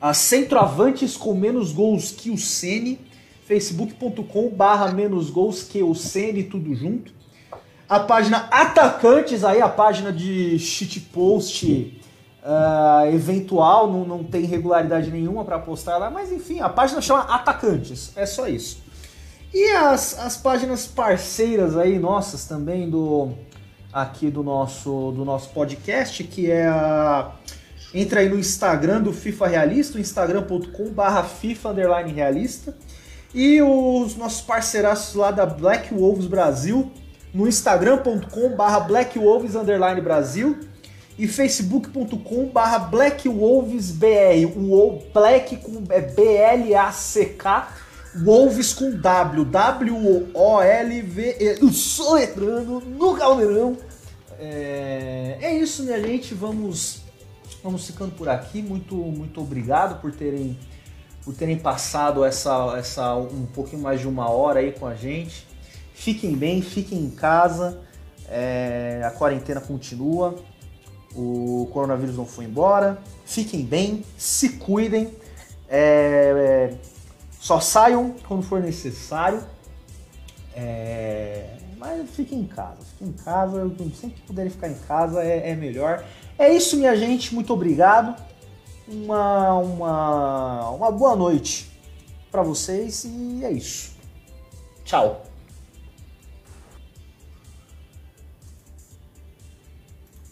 A Centroavantes com menos gols que o Sene, facebook.com barra menos gols que o Sene, tudo junto. A página Atacantes, aí a página de shitpost ah, eventual, não, não tem regularidade nenhuma para postar lá, mas enfim, a página chama Atacantes, é só isso. E as, as páginas parceiras aí nossas também do aqui do nosso do nosso podcast, que é a entra aí no Instagram do FIFA Realista, instagram.com/barra FIFA underline realista. E os nossos parceiraços lá da Black Wolves Brasil, no instagram.com/barra Black Wolves underline Brasil e facebook.com/barra Black Wolves BR. O Black com é B-L-A-C-K, Wolves com W, W-O-L-V. Eu sou letrando no caldeirão. É, é isso, minha gente. Vamos vamos ficando por aqui. Muito muito obrigado por terem por terem passado essa essa um pouquinho mais de uma hora aí com a gente. Fiquem bem, fiquem em casa. É, a quarentena continua. O coronavírus não foi embora. Fiquem bem, se cuidem. É, é, só saiam quando for necessário. É, mas fiquem em casa. Fiquem em casa. Sempre que puderem ficar em casa é, é melhor. É isso, minha gente. Muito obrigado. Uma, uma, uma boa noite para vocês e é isso. Tchau.